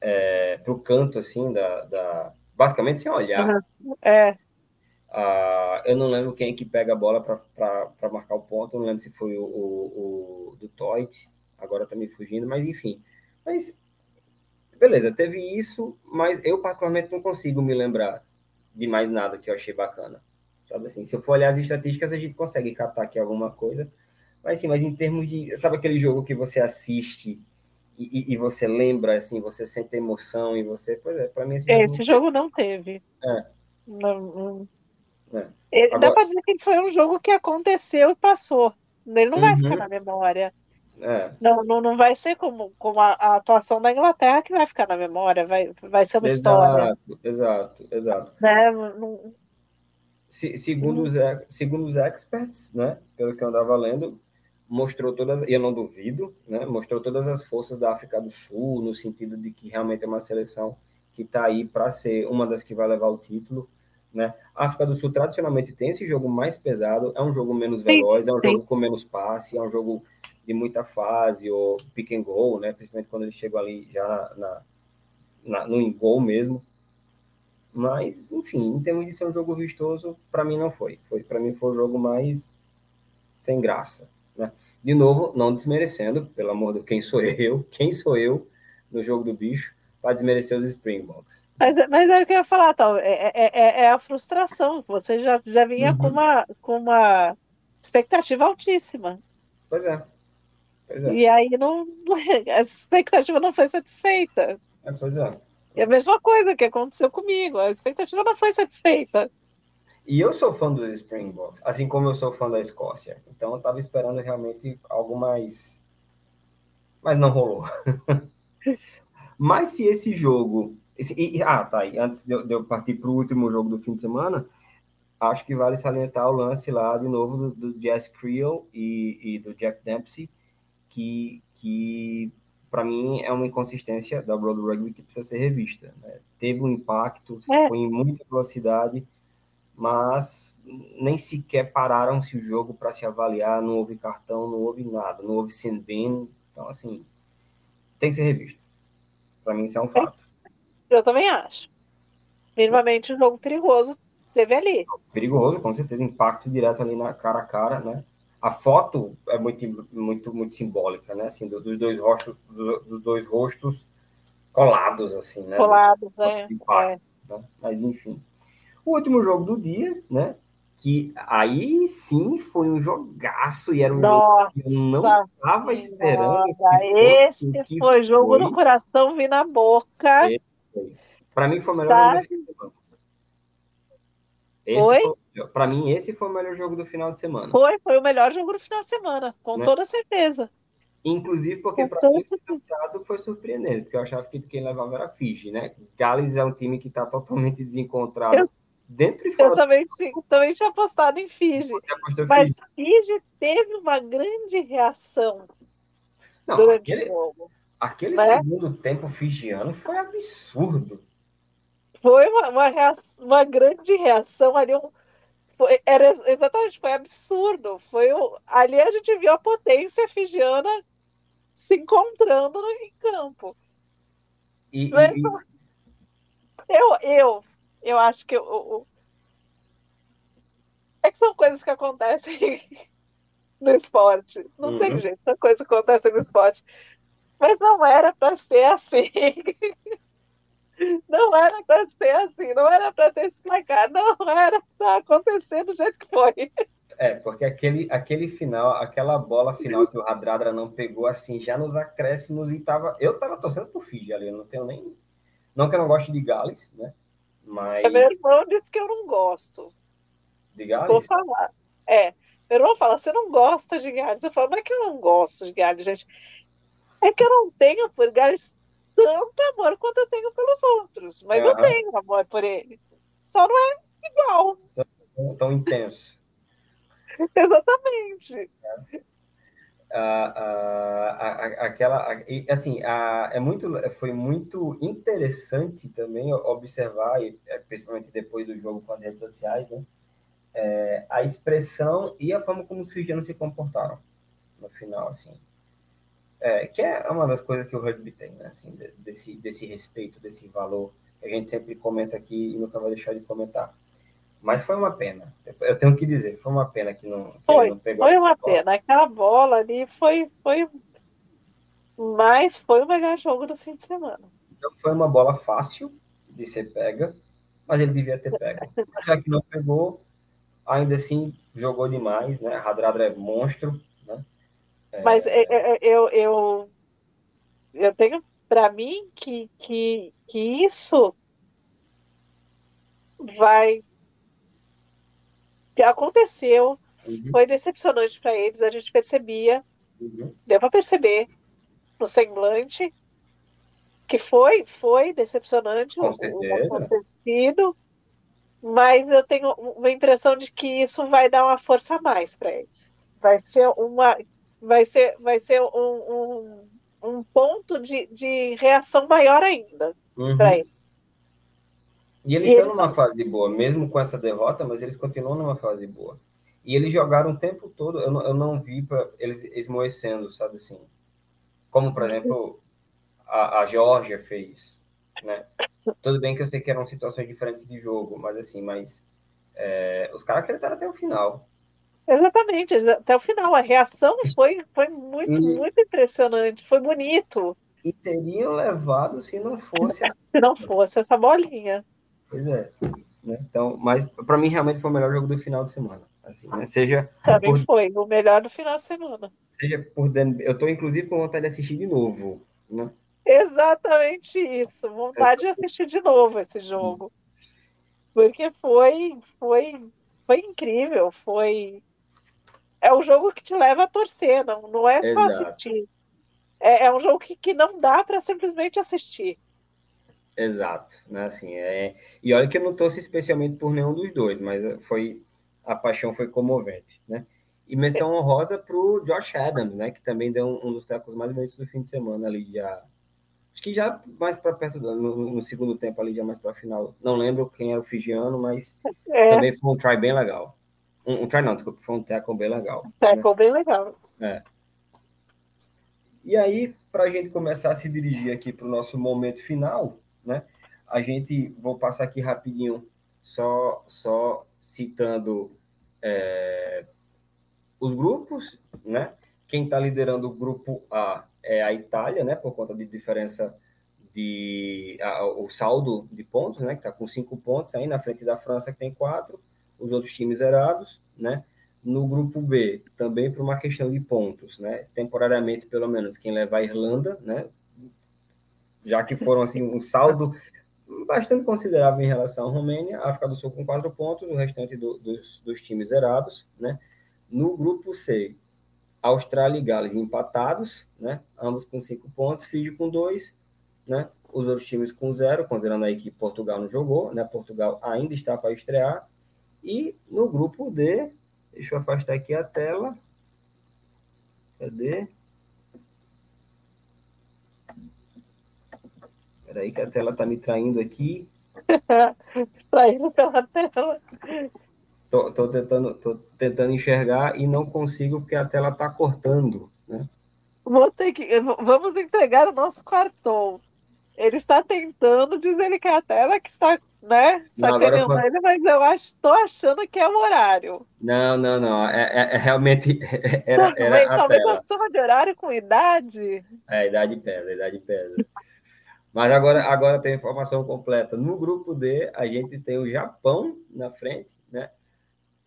é, para o canto, assim, da, da, basicamente sem olhar. É. Uh, eu não lembro quem é que pega a bola para marcar o ponto, eu não lembro se foi o, o, o do Toit, agora tá me fugindo, mas enfim. Mas, beleza, teve isso, mas eu particularmente não consigo me lembrar de mais nada que eu achei bacana. Sabe assim, se eu for olhar as estatísticas, a gente consegue captar aqui alguma coisa, mas sim, mas em termos de, sabe aquele jogo que você assiste e, e, você lembra, assim, você sente emoção e você, pois é, para mim esse, esse jogo, jogo não teve. É. Não, não... É. Ele, Agora... Dá para dizer que foi um jogo que aconteceu e passou. Ele não uhum. vai ficar na memória. É. Não, não, não vai ser como, como a, a, atuação da Inglaterra que vai ficar na memória, vai, vai ser uma exato, história. Exato, exato. Né? Não... Se, segundo, os, segundo os experts, né, pelo que eu andava lendo, mostrou todas, e eu não duvido, né, mostrou todas as forças da África do Sul, no sentido de que realmente é uma seleção que está aí para ser uma das que vai levar o título. Né? A África do Sul tradicionalmente tem esse jogo mais pesado, é um jogo menos veloz, é um sim. jogo com menos passe, é um jogo de muita fase, ou pick and goal, né? principalmente quando eles chegam ali já na, na, no gol mesmo. Mas, enfim, em termos de ser um jogo vistoso, para mim não foi. foi para mim foi o jogo mais sem graça. De novo, não desmerecendo, pelo amor de quem sou eu, quem sou eu no jogo do bicho para desmerecer os Springboks. Mas, mas é o que eu ia falar, tal. É, é, é, é a frustração. Você já, já vinha uhum. com, uma, com uma expectativa altíssima. Pois é. Pois é. E aí não, essa expectativa não foi satisfeita. É, pois é. É a mesma coisa que aconteceu comigo. A expectativa não foi satisfeita. E eu sou fã dos Springboks, assim como eu sou fã da Escócia. Então eu estava esperando realmente algo mais. Mas não rolou. Mas se esse jogo. Esse, e, ah, tá. E antes de eu, partir para o último jogo do fim de semana, acho que vale salientar o lance lá de novo do, do Jazz Creel e, e, do Jack Dempsey, que, que para mim é uma inconsistência da World Rugby que precisa ser revista. Né? Teve um impacto, é. foi em muita velocidade mas nem sequer pararam-se o jogo para se avaliar, não houve cartão, não houve nada, não houve sendbin, então assim, tem que ser revisto. Para mim isso é um fato. Eu também acho. Minimamente um jogo perigoso teve ali. Perigoso, com certeza, impacto direto ali na cara a cara, né? A foto é muito, muito, muito simbólica, né? Assim, dos dois rostos, dos dois rostos colados, assim, né? Colados, é. Impacto, é. Né? Mas enfim. O último jogo do dia, né? Que aí sim foi um jogaço e era um Nossa, jogo que eu não estava esperando. Esse foi, foi jogo foi. no coração, vi na boca. Para mim foi o melhor Sabe? jogo da semana. Para mim, esse foi o melhor jogo do final de semana. Foi, foi o melhor jogo do final de semana, com né? toda certeza. Inclusive porque para mim o foi surpreendente, porque eu achava que quem levava era Fiji, né? Gales é um time que está totalmente desencontrado. Eu dentro e fora. Eu também tinha, também tinha apostado em Fiji. Mas Fiji teve uma grande reação Não, durante aquele, o jogo. Aquele né? segundo tempo fijiano foi absurdo. Foi uma, uma, reação, uma grande reação ali. Um, foi, era, exatamente, foi absurdo. Foi o, ali a gente viu a potência fijiana se encontrando no, em campo. E, e, eu, eu eu acho que o, é que são coisas que acontecem no esporte. Não uhum. tem jeito, são coisas que acontecem no esporte. Mas não era para ser assim. Não era para ser assim, não era para ter explicar, não era para acontecer do jeito que foi. É, porque aquele, aquele final, aquela bola final que o Radradra não pegou assim, já nos acréscimos e tava. Eu tava torcendo por Fiji ali, eu não tenho nem. Não que eu não goste de Gales, né? Mas. A minha irmã disse que eu não gosto. De Gales? Vou falar. É. Meu irmão fala, você não gosta de Gales. Eu falo, não é que eu não gosto de Gales, gente. É que eu não tenho por Gales tanto amor quanto eu tenho pelos outros. Mas uhum. eu tenho amor por eles. Só não é igual. Tão, tão intenso. Exatamente. a, aquela, assim, é muito, foi muito interessante também observar, é, principalmente depois do jogo com as redes sociais, né? É, a expressão e a forma como os fijianos se comportaram no final, assim. É, que é uma das coisas que o rugby tem, né? Assim, desse, desse respeito, desse valor que a gente sempre comenta aqui e nunca vai deixar de comentar. Mas foi uma pena. Eu tenho que dizer, foi uma pena que não, que foi, não pegou. Foi uma pena. Aquela bola ali foi, foi. Mas foi o melhor jogo do fim de semana. Então foi uma bola fácil de ser pega, mas ele devia ter pego. Já que não pegou, ainda assim jogou demais, né? Radradra é monstro? É... Mas é, é, eu, eu, eu tenho para mim que, que, que isso vai aconteceu, uhum. foi decepcionante para eles, a gente percebia, uhum. deu para perceber no semblante que foi, foi decepcionante Com o, acontecido, mas eu tenho uma impressão de que isso vai dar uma força a mais para eles. Vai ser uma, vai ser, vai ser um, um, um ponto de, de reação maior ainda uhum. para eles. E eles e estão eles... numa fase boa, mesmo com essa derrota, mas eles continuam numa fase boa. E eles jogaram o tempo todo, eu não, eu não vi pra, eles esmoecendo, sabe assim? Como, por exemplo, a, a Georgia fez, né? Tudo bem que eu sei que eram situações diferentes de jogo, mas assim, mas é, os caras acreditaram até o final. Exatamente, até o final. A reação foi, foi muito, e... muito impressionante, foi bonito. E teriam levado se não fosse. se não fosse essa bolinha. Pois é. Né? Então, mas para mim realmente foi o melhor jogo do final de semana. Assim, né? Seja Também por... foi o melhor do final de semana. Seja por eu estou inclusive com vontade de assistir de novo, né? Exatamente isso, vontade de assistir de novo esse jogo, porque foi foi foi incrível, foi é um jogo que te leva a torcer, não, não é só Exato. assistir. É, é um jogo que, que não dá para simplesmente assistir. Exato, né? Assim, é... E olha que eu não torço especialmente por nenhum dos dois, mas foi a paixão foi comovente, né? E menção honrosa para o Josh Adams, né? Que também deu um, um dos tecos mais bonitos do fim de semana ali, já acho que já mais para perto do, no, no, segundo tempo ali, já mais para final. Não lembro quem era o Figiano, mas é. também foi um try bem legal. Um, um try não, desculpa, foi um tackle bem legal. Tackle né? bem legal. É. E aí, para a gente começar a se dirigir aqui para o nosso momento final, né? A gente, vou passar aqui rapidinho, só, só citando é, os grupos, né? Quem está liderando o grupo A é a Itália, né? Por conta de diferença de a, o saldo de pontos, né? Que está com cinco pontos aí na frente da França que tem quatro, os outros times zerados, né? No grupo B, também por uma questão de pontos, né? Temporariamente, pelo menos, quem leva a Irlanda, né? já que foram assim um saldo bastante considerável em relação à Romênia, a África do Sul com quatro pontos, o restante do, dos, dos times zerados, né? No grupo C, Austrália e Gales empatados, né? Ambos com cinco pontos, Fiji com dois, né? Os outros times com zero, considerando aí que Portugal não jogou, né? Portugal ainda está para estrear. E no grupo D, deixa eu afastar aqui a tela. Cadê? Peraí que a tela tá me traindo aqui. traindo pela tela. Tô, tô, tentando, tô tentando enxergar e não consigo porque a tela tá cortando, né? Vou ter que, vamos entregar o nosso cartão. Ele está tentando dizer que é a tela que está, né, sacaneando não, ele, mas eu estou achando que é o horário. Não, não, não. É, é, é realmente era, era Talvez a soma de horário com idade. É, a idade pesa, a idade pesa. Mas agora, agora tem a informação completa. No grupo D, a gente tem o Japão na frente, né?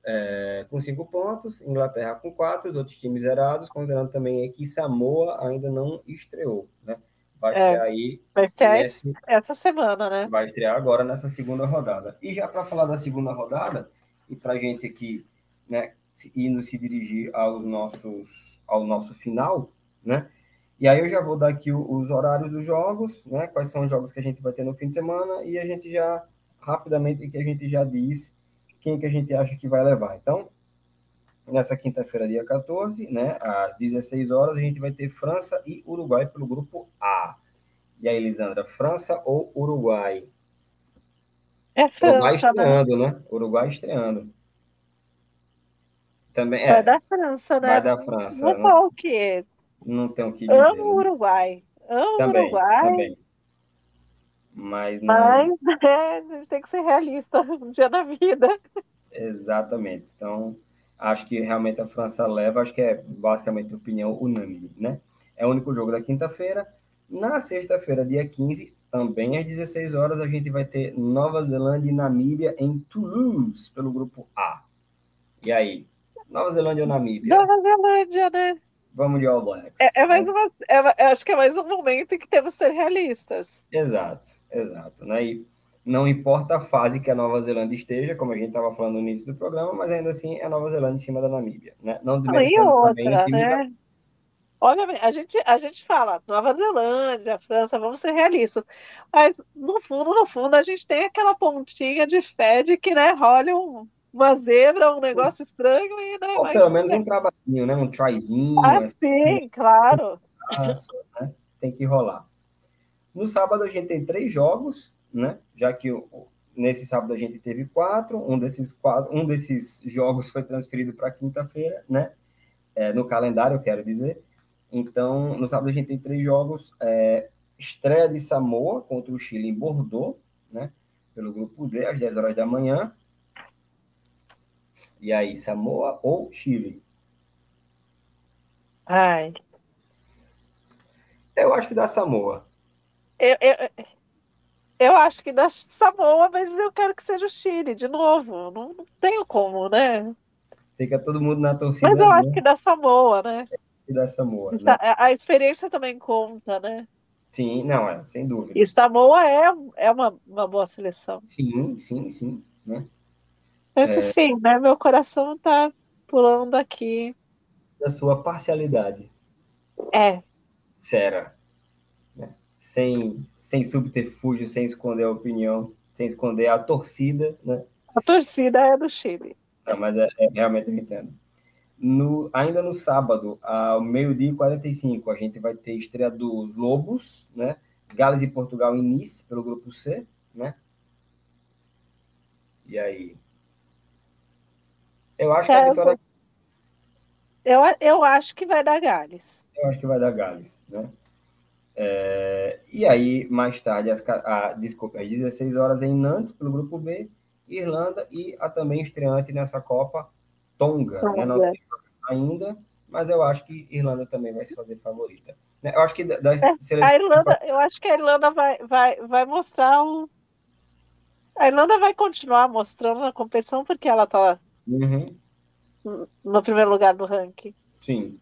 É, com cinco pontos, Inglaterra com quatro, os outros times zerados, considerando também que Samoa ainda não estreou, né? Vai é, estrear aí. Vai estrear nesse, essa semana, né? Vai estrear agora nessa segunda rodada. E já para falar da segunda rodada, e para a gente aqui, né, indo se dirigir aos nossos, ao nosso final, né? E aí eu já vou dar aqui os horários dos jogos, né? Quais são os jogos que a gente vai ter no fim de semana e a gente já rapidamente que a gente já diz quem que a gente acha que vai levar. Então, nessa quinta-feira, dia 14, né, às 16 horas, a gente vai ter França e Uruguai pelo grupo A. E aí, Lisandra, França ou Uruguai? É França, Uruguai estreando, né? né? Uruguai estreando. Também, é, vai da França, né? Vai da França. Não, não, o quê? não tem o que dizer. Amo o Uruguai. Amo também, Uruguai. Também. Mas, não... Mas é, a gente tem que ser realista um dia na vida. Exatamente. Então, acho que realmente a França leva, acho que é basicamente opinião unânime, né? É o único jogo da quinta-feira. Na sexta-feira, dia 15, também às 16 horas, a gente vai ter Nova Zelândia e Namíbia em Toulouse, pelo grupo A. E aí? Nova Zelândia ou Namíbia? Nova Zelândia, né? Vamos de All Blacks. É, é mais uma, é, acho que é mais um momento em que temos que ser realistas. Exato, exato. Né? E não importa a fase que a Nova Zelândia esteja, como a gente estava falando no início do programa, mas ainda assim é a Nova Zelândia em cima da Namíbia. Né? Não desmerecendo outra, também né? Obviamente, a gente, a gente fala Nova Zelândia, França, vamos ser realistas. Mas, no fundo, no fundo, a gente tem aquela pontinha de fé de que, né, rola um, uma zebra, um negócio estranho e, né, Ou pelo menos um trabalhinho, né, um tryzinho. Ah, assim, sim, claro. né? Tem que rolar. No sábado a gente tem três jogos, né? Já que nesse sábado a gente teve quatro, um desses quatro, um desses jogos foi transferido para quinta-feira, né? É, no calendário, eu quero dizer. Então, no sábado a gente tem três jogos. É, estreia de Samoa contra o Chile em Bordeaux, né? Pelo grupo D, às 10 horas da manhã. E aí, Samoa ou Chile? Ai. Eu acho que dá Samoa. Eu, eu, eu acho que dá Samoa, mas eu quero que seja o Chile, de novo. Não, não tenho como, né? Fica todo mundo na torcida. Mas eu né? acho que dá Samoa, né? E da Samoa. Né? A experiência também conta, né? Sim, não, é, sem dúvida. E Samoa é, é uma, uma boa seleção. Sim, sim, sim. Né? Mas é... assim, né? Meu coração tá pulando aqui. Da sua parcialidade. É. Sera. Sem, sem subterfúgio, sem esconder a opinião, sem esconder a torcida, né? A torcida é do Chile. Não, mas é, é realmente eu entendo. No, ainda no sábado, ao meio-dia e 45, a gente vai ter estreia dos Lobos, né? Gales e Portugal em Nice, pelo grupo C, né? E aí? Eu acho que a é, vitória. Eu, eu acho que vai dar Gales. Eu acho que vai dar Gales, né? É, e aí, mais tarde, às, a, desculpa, às 16 horas em Nantes, pelo grupo B, Irlanda e a também estreante nessa Copa, Tonga. Tonga. Né? Não tem ainda, mas eu acho que Irlanda também vai se fazer favorita. Né? Eu acho que das é, a Irlanda, eu acho que a Irlanda vai, vai, vai mostrar um. A Irlanda vai continuar mostrando na competição porque ela está uhum. no primeiro lugar do ranking. Sim.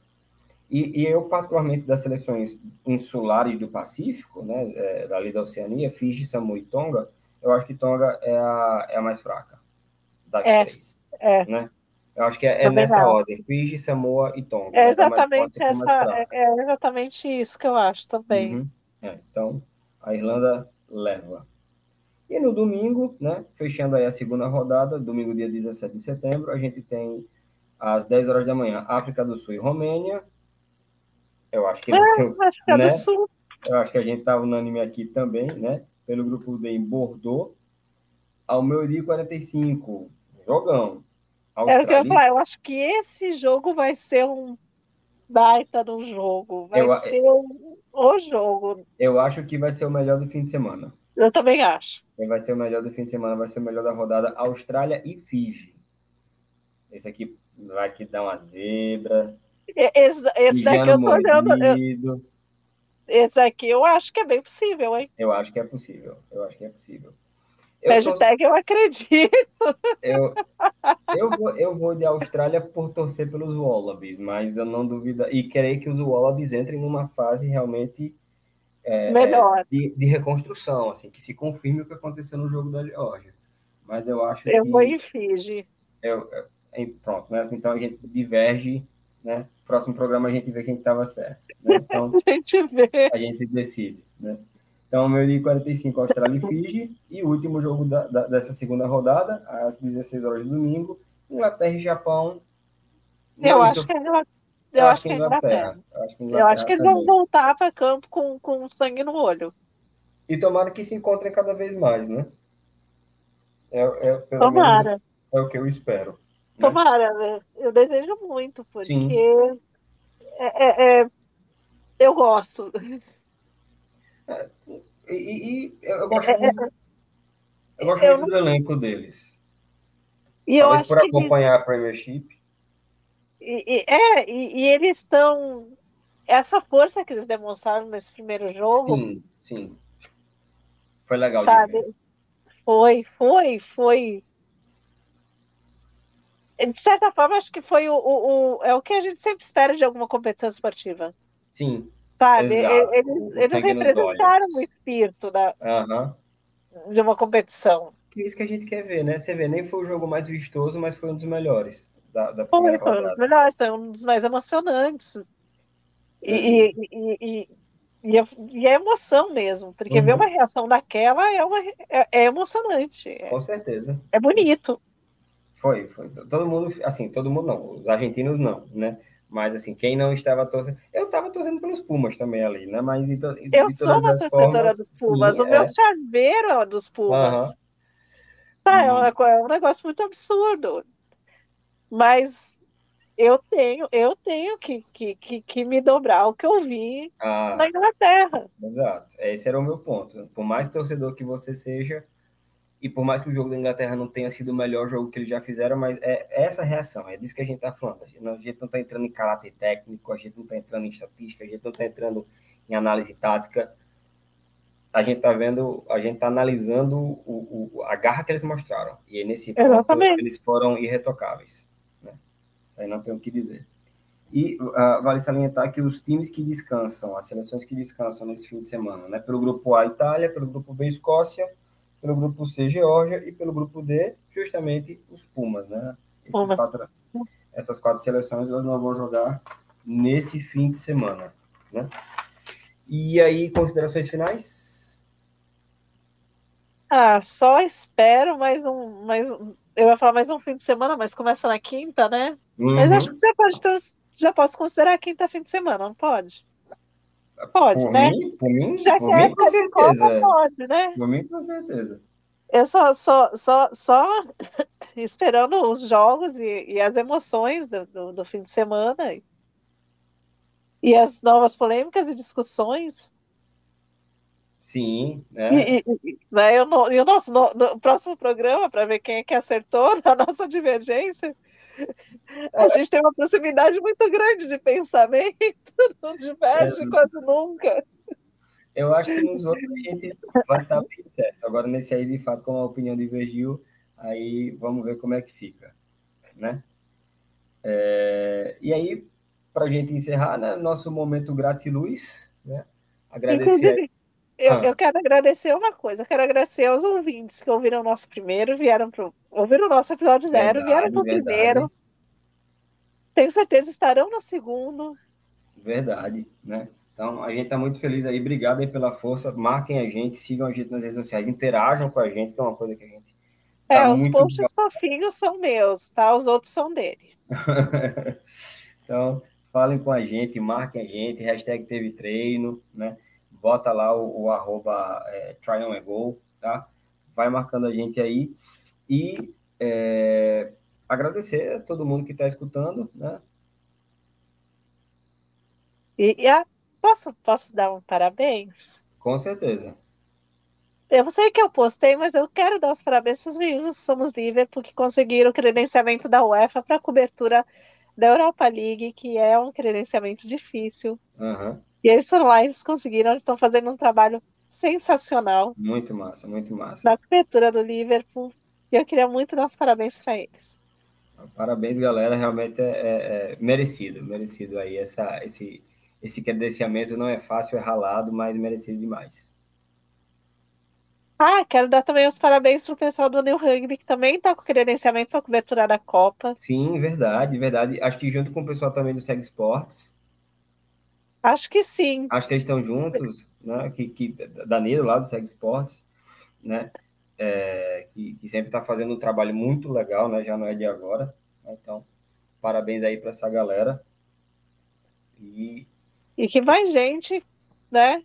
E, e, eu, particularmente, das seleções insulares do Pacífico, né, é, dali da Oceania, Fiji, Samoa e Tonga, eu acho que Tonga é a, é a mais fraca das é, três. É. Né? Eu acho que é, é nessa ordem, Fiji, Samoa e Tonga. É exatamente, essa, é, é, exatamente isso que eu acho também. Uhum. É, então, a Irlanda leva. E no domingo, né, fechando aí a segunda rodada, domingo, dia 17 de setembro, a gente tem às 10 horas da manhã, África do Sul e Romênia. Eu acho que... É, tem, África né? do Sul. Eu acho que a gente estava unânime aqui também, né? Pelo grupo D em Bordeaux. Ao meio-dia 45, jogão. Era o que eu ia falar, eu acho que esse jogo vai ser um baita do jogo. Vai eu, ser um, o jogo. Eu acho que vai ser o melhor do fim de semana. Eu também acho. Vai ser o melhor do fim de semana, vai ser o melhor da rodada Austrália e Fiji. Esse aqui vai que dar uma zebra. Esse, esse daqui eu tô olhando. Eu, esse aqui eu acho que é bem possível, hein? Eu acho que é possível. Eu acho que é possível. Eu Hashtag tô... eu acredito. Eu, eu, vou, eu vou de Austrália por torcer pelos Wallabies, mas eu não duvido. E querer que os Wallabies entrem numa fase realmente é, Melhor. De, de, reconstrução, assim, que se confirme o que aconteceu no jogo da Georgia. Mas eu acho eu que. Eu vou em Fiji. Eu, eu, pronto, né? Assim, então a gente diverge, né? Próximo programa a gente vê quem estava certo. Né? Então, a gente vê. A gente decide, né? Então, meio dia 45, Austrália e Fiji. E o último jogo da, da, dessa segunda rodada, às 16 horas de domingo, Inglaterra e Japão. eu, acho que, é eu, eu acho que é Inglaterra. Eu acho que, Inglaterra eu acho que eles também. vão voltar para campo com, com sangue no olho. E tomara que se encontrem cada vez mais, né? É, é, tomara. é o que eu espero. Tomara, né? eu desejo muito, porque é, é, é, eu gosto. É, e, e, eu gosto muito, eu gosto eu muito do elenco deles. E Talvez por acompanhar eles... a Premiership. E, e, é, e, e eles estão. Essa força que eles demonstraram nesse primeiro jogo. Sim, sim. Foi legal. Sabe? Foi, foi, foi. De certa forma, acho que foi o, o, o, é o que a gente sempre espera de alguma competição esportiva. Sim. Sabe? Exato. Eles, eles representaram o espírito da, uhum. de uma competição. Que é isso que a gente quer ver, né? Você vê, nem foi o jogo mais vistoso, mas foi um dos melhores. Da, da foi, foi um dos melhores, foi um dos mais emocionantes. E, e, e, e, e, é, e é emoção mesmo, porque uhum. ver uma reação daquela é, uma, é, é emocionante. É, Com certeza. É bonito. Foi, foi. Todo mundo, assim, todo mundo não, os argentinos não, né? Mas, assim, quem não estava torcendo. Eu estava torcendo pelos Pumas também ali, né? Mas. To... Eu sou uma torcedora formas, dos Pumas. Sim, o meu é... chaveiro é dos Pumas. Uhum. Tá, é, um, é um negócio muito absurdo. Mas eu tenho, eu tenho que, que, que, que me dobrar o que eu vi ah, na Inglaterra. Exato. Esse era o meu ponto. Por mais torcedor que você seja, e por mais que o jogo da Inglaterra não tenha sido o melhor jogo que eles já fizeram, mas é essa reação, é disso que a gente está falando. A gente, não, está entrando em caráter técnico, a gente não está entrando em estatística, a gente não está entrando em análise tática. A gente está vendo, a gente está analisando o, o, a garra que eles mostraram. E nesse ponto eles foram irretocáveis. Né? Isso aí não tem o que dizer. E uh, vale salientar que os times que descansam, as seleções que descansam nesse fim de semana, né? pelo grupo A, Itália, pelo grupo B, Escócia, pelo grupo C, Geórgia, e pelo grupo D, justamente os Pumas, né? Quatro, essas quatro seleções elas não vão jogar nesse fim de semana, né? E aí, considerações finais? Ah, só espero mais um, mais um, eu ia falar mais um fim de semana, mas começa na quinta, né? Uhum. Mas acho que você pode já posso considerar a quinta fim de semana, não pode? Pode, por né? Mim, por mim, Já por que mim, com certeza. Copa, pode, né? Por mim, com certeza. Eu só, só, só, só esperando os jogos e, e as emoções do, do, do, fim de semana e, e as novas polêmicas e discussões. Sim, né? E, e, né, e o, e o nosso no, no próximo programa, para ver quem é que acertou na nossa divergência, a gente tem uma proximidade muito grande de pensamento, não diverge é, quase nunca. Eu acho que nos outros a gente vai estar bem certo. Agora, nesse aí, de fato, como a opinião divergiu, aí vamos ver como é que fica, né? É, e aí, para a gente encerrar, né, nosso momento gratiluz, né? Agradecer. Inclusive, eu, ah. eu, quero agradecer uma coisa, eu quero agradecer aos ouvintes que ouviram o nosso primeiro, vieram pro, ouviram o nosso episódio zero, verdade, vieram para o primeiro. Tenho certeza estarão no segundo. Verdade, né? Então, a gente está muito feliz aí. Obrigado aí pela força. Marquem a gente, sigam a gente nas redes sociais, interajam com a gente, que é uma coisa que a gente. Tá é, os posts fofinhos são meus, tá? Os outros são dele. então, falem com a gente, marquem a gente, hashtag teve treino, né? Bota lá o, o arroba é, tá? Vai marcando a gente aí. E é, agradecer a todo mundo que está escutando, né? E, e a, posso, posso dar um parabéns? Com certeza. Eu não sei o que eu postei, mas eu quero dar os parabéns para os meninos do Somos Liverpool que conseguiram o credenciamento da UEFA para a cobertura da Europa League, que é um credenciamento difícil. Uhum. E eles foram lá, eles conseguiram, eles estão fazendo um trabalho sensacional. Muito massa, muito massa. Na cobertura do Liverpool. E eu queria muito dar os parabéns para eles. Parabéns, galera. Realmente é, é, é, merecido, merecido aí. Essa, esse, esse credenciamento não é fácil, é ralado, mas merecido demais. Ah, quero dar também os parabéns para o pessoal do New Rugby, que também está com credenciamento para cobertura da Copa. Sim, verdade, verdade. Acho que junto com o pessoal também do Seg Sports. Acho que sim. Acho que eles estão juntos, né? Que, que Danilo lá do Seg Sports, né? É, que, que, sempre está fazendo um trabalho muito legal, né? Já não é de agora. Né? Então, Parabéns aí para essa galera. E... e que mais gente, né?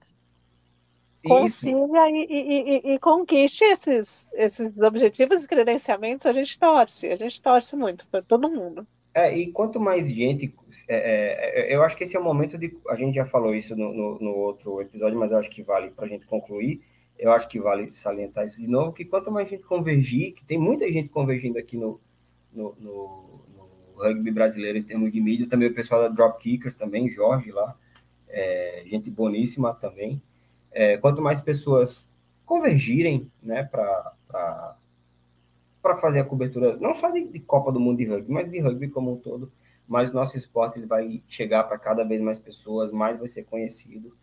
Consiga e, e, e, e, conquiste esses, esses objetivos e credenciamentos, a gente torce, a gente torce muito para todo mundo. É, e quanto mais gente, é, é, é, eu acho que esse é o momento de, a gente já falou isso no, no, no outro episódio, mas eu acho que vale para a gente concluir, eu acho que vale salientar isso de novo, que quanto mais gente convergir, que tem muita gente convergindo aqui no, no, no rugby brasileiro em termos de mídia, também o pessoal da Dropkickers também, Jorge lá, é, gente boníssima também. É, quanto mais pessoas convergirem né, para fazer a cobertura, não só de, de, Copa do Mundo de rugby, mas de rugby como um todo, mas o nosso esporte ele vai chegar para cada vez mais pessoas, mais vai ser conhecido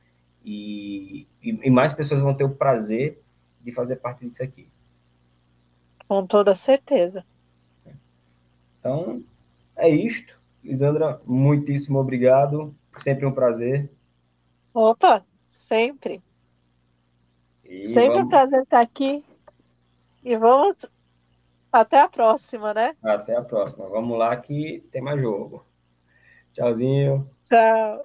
e, e, e mais pessoas vão ter o prazer de fazer parte disso aqui. Com toda certeza. Então, é isto. Lisandra, muitíssimo obrigado. Sempre um prazer. Opa, sempre. E sempre vamos... um prazer estar aqui. E vamos até a próxima, né? Até a próxima. Vamos lá que tem mais jogo. Tchauzinho. Tchau.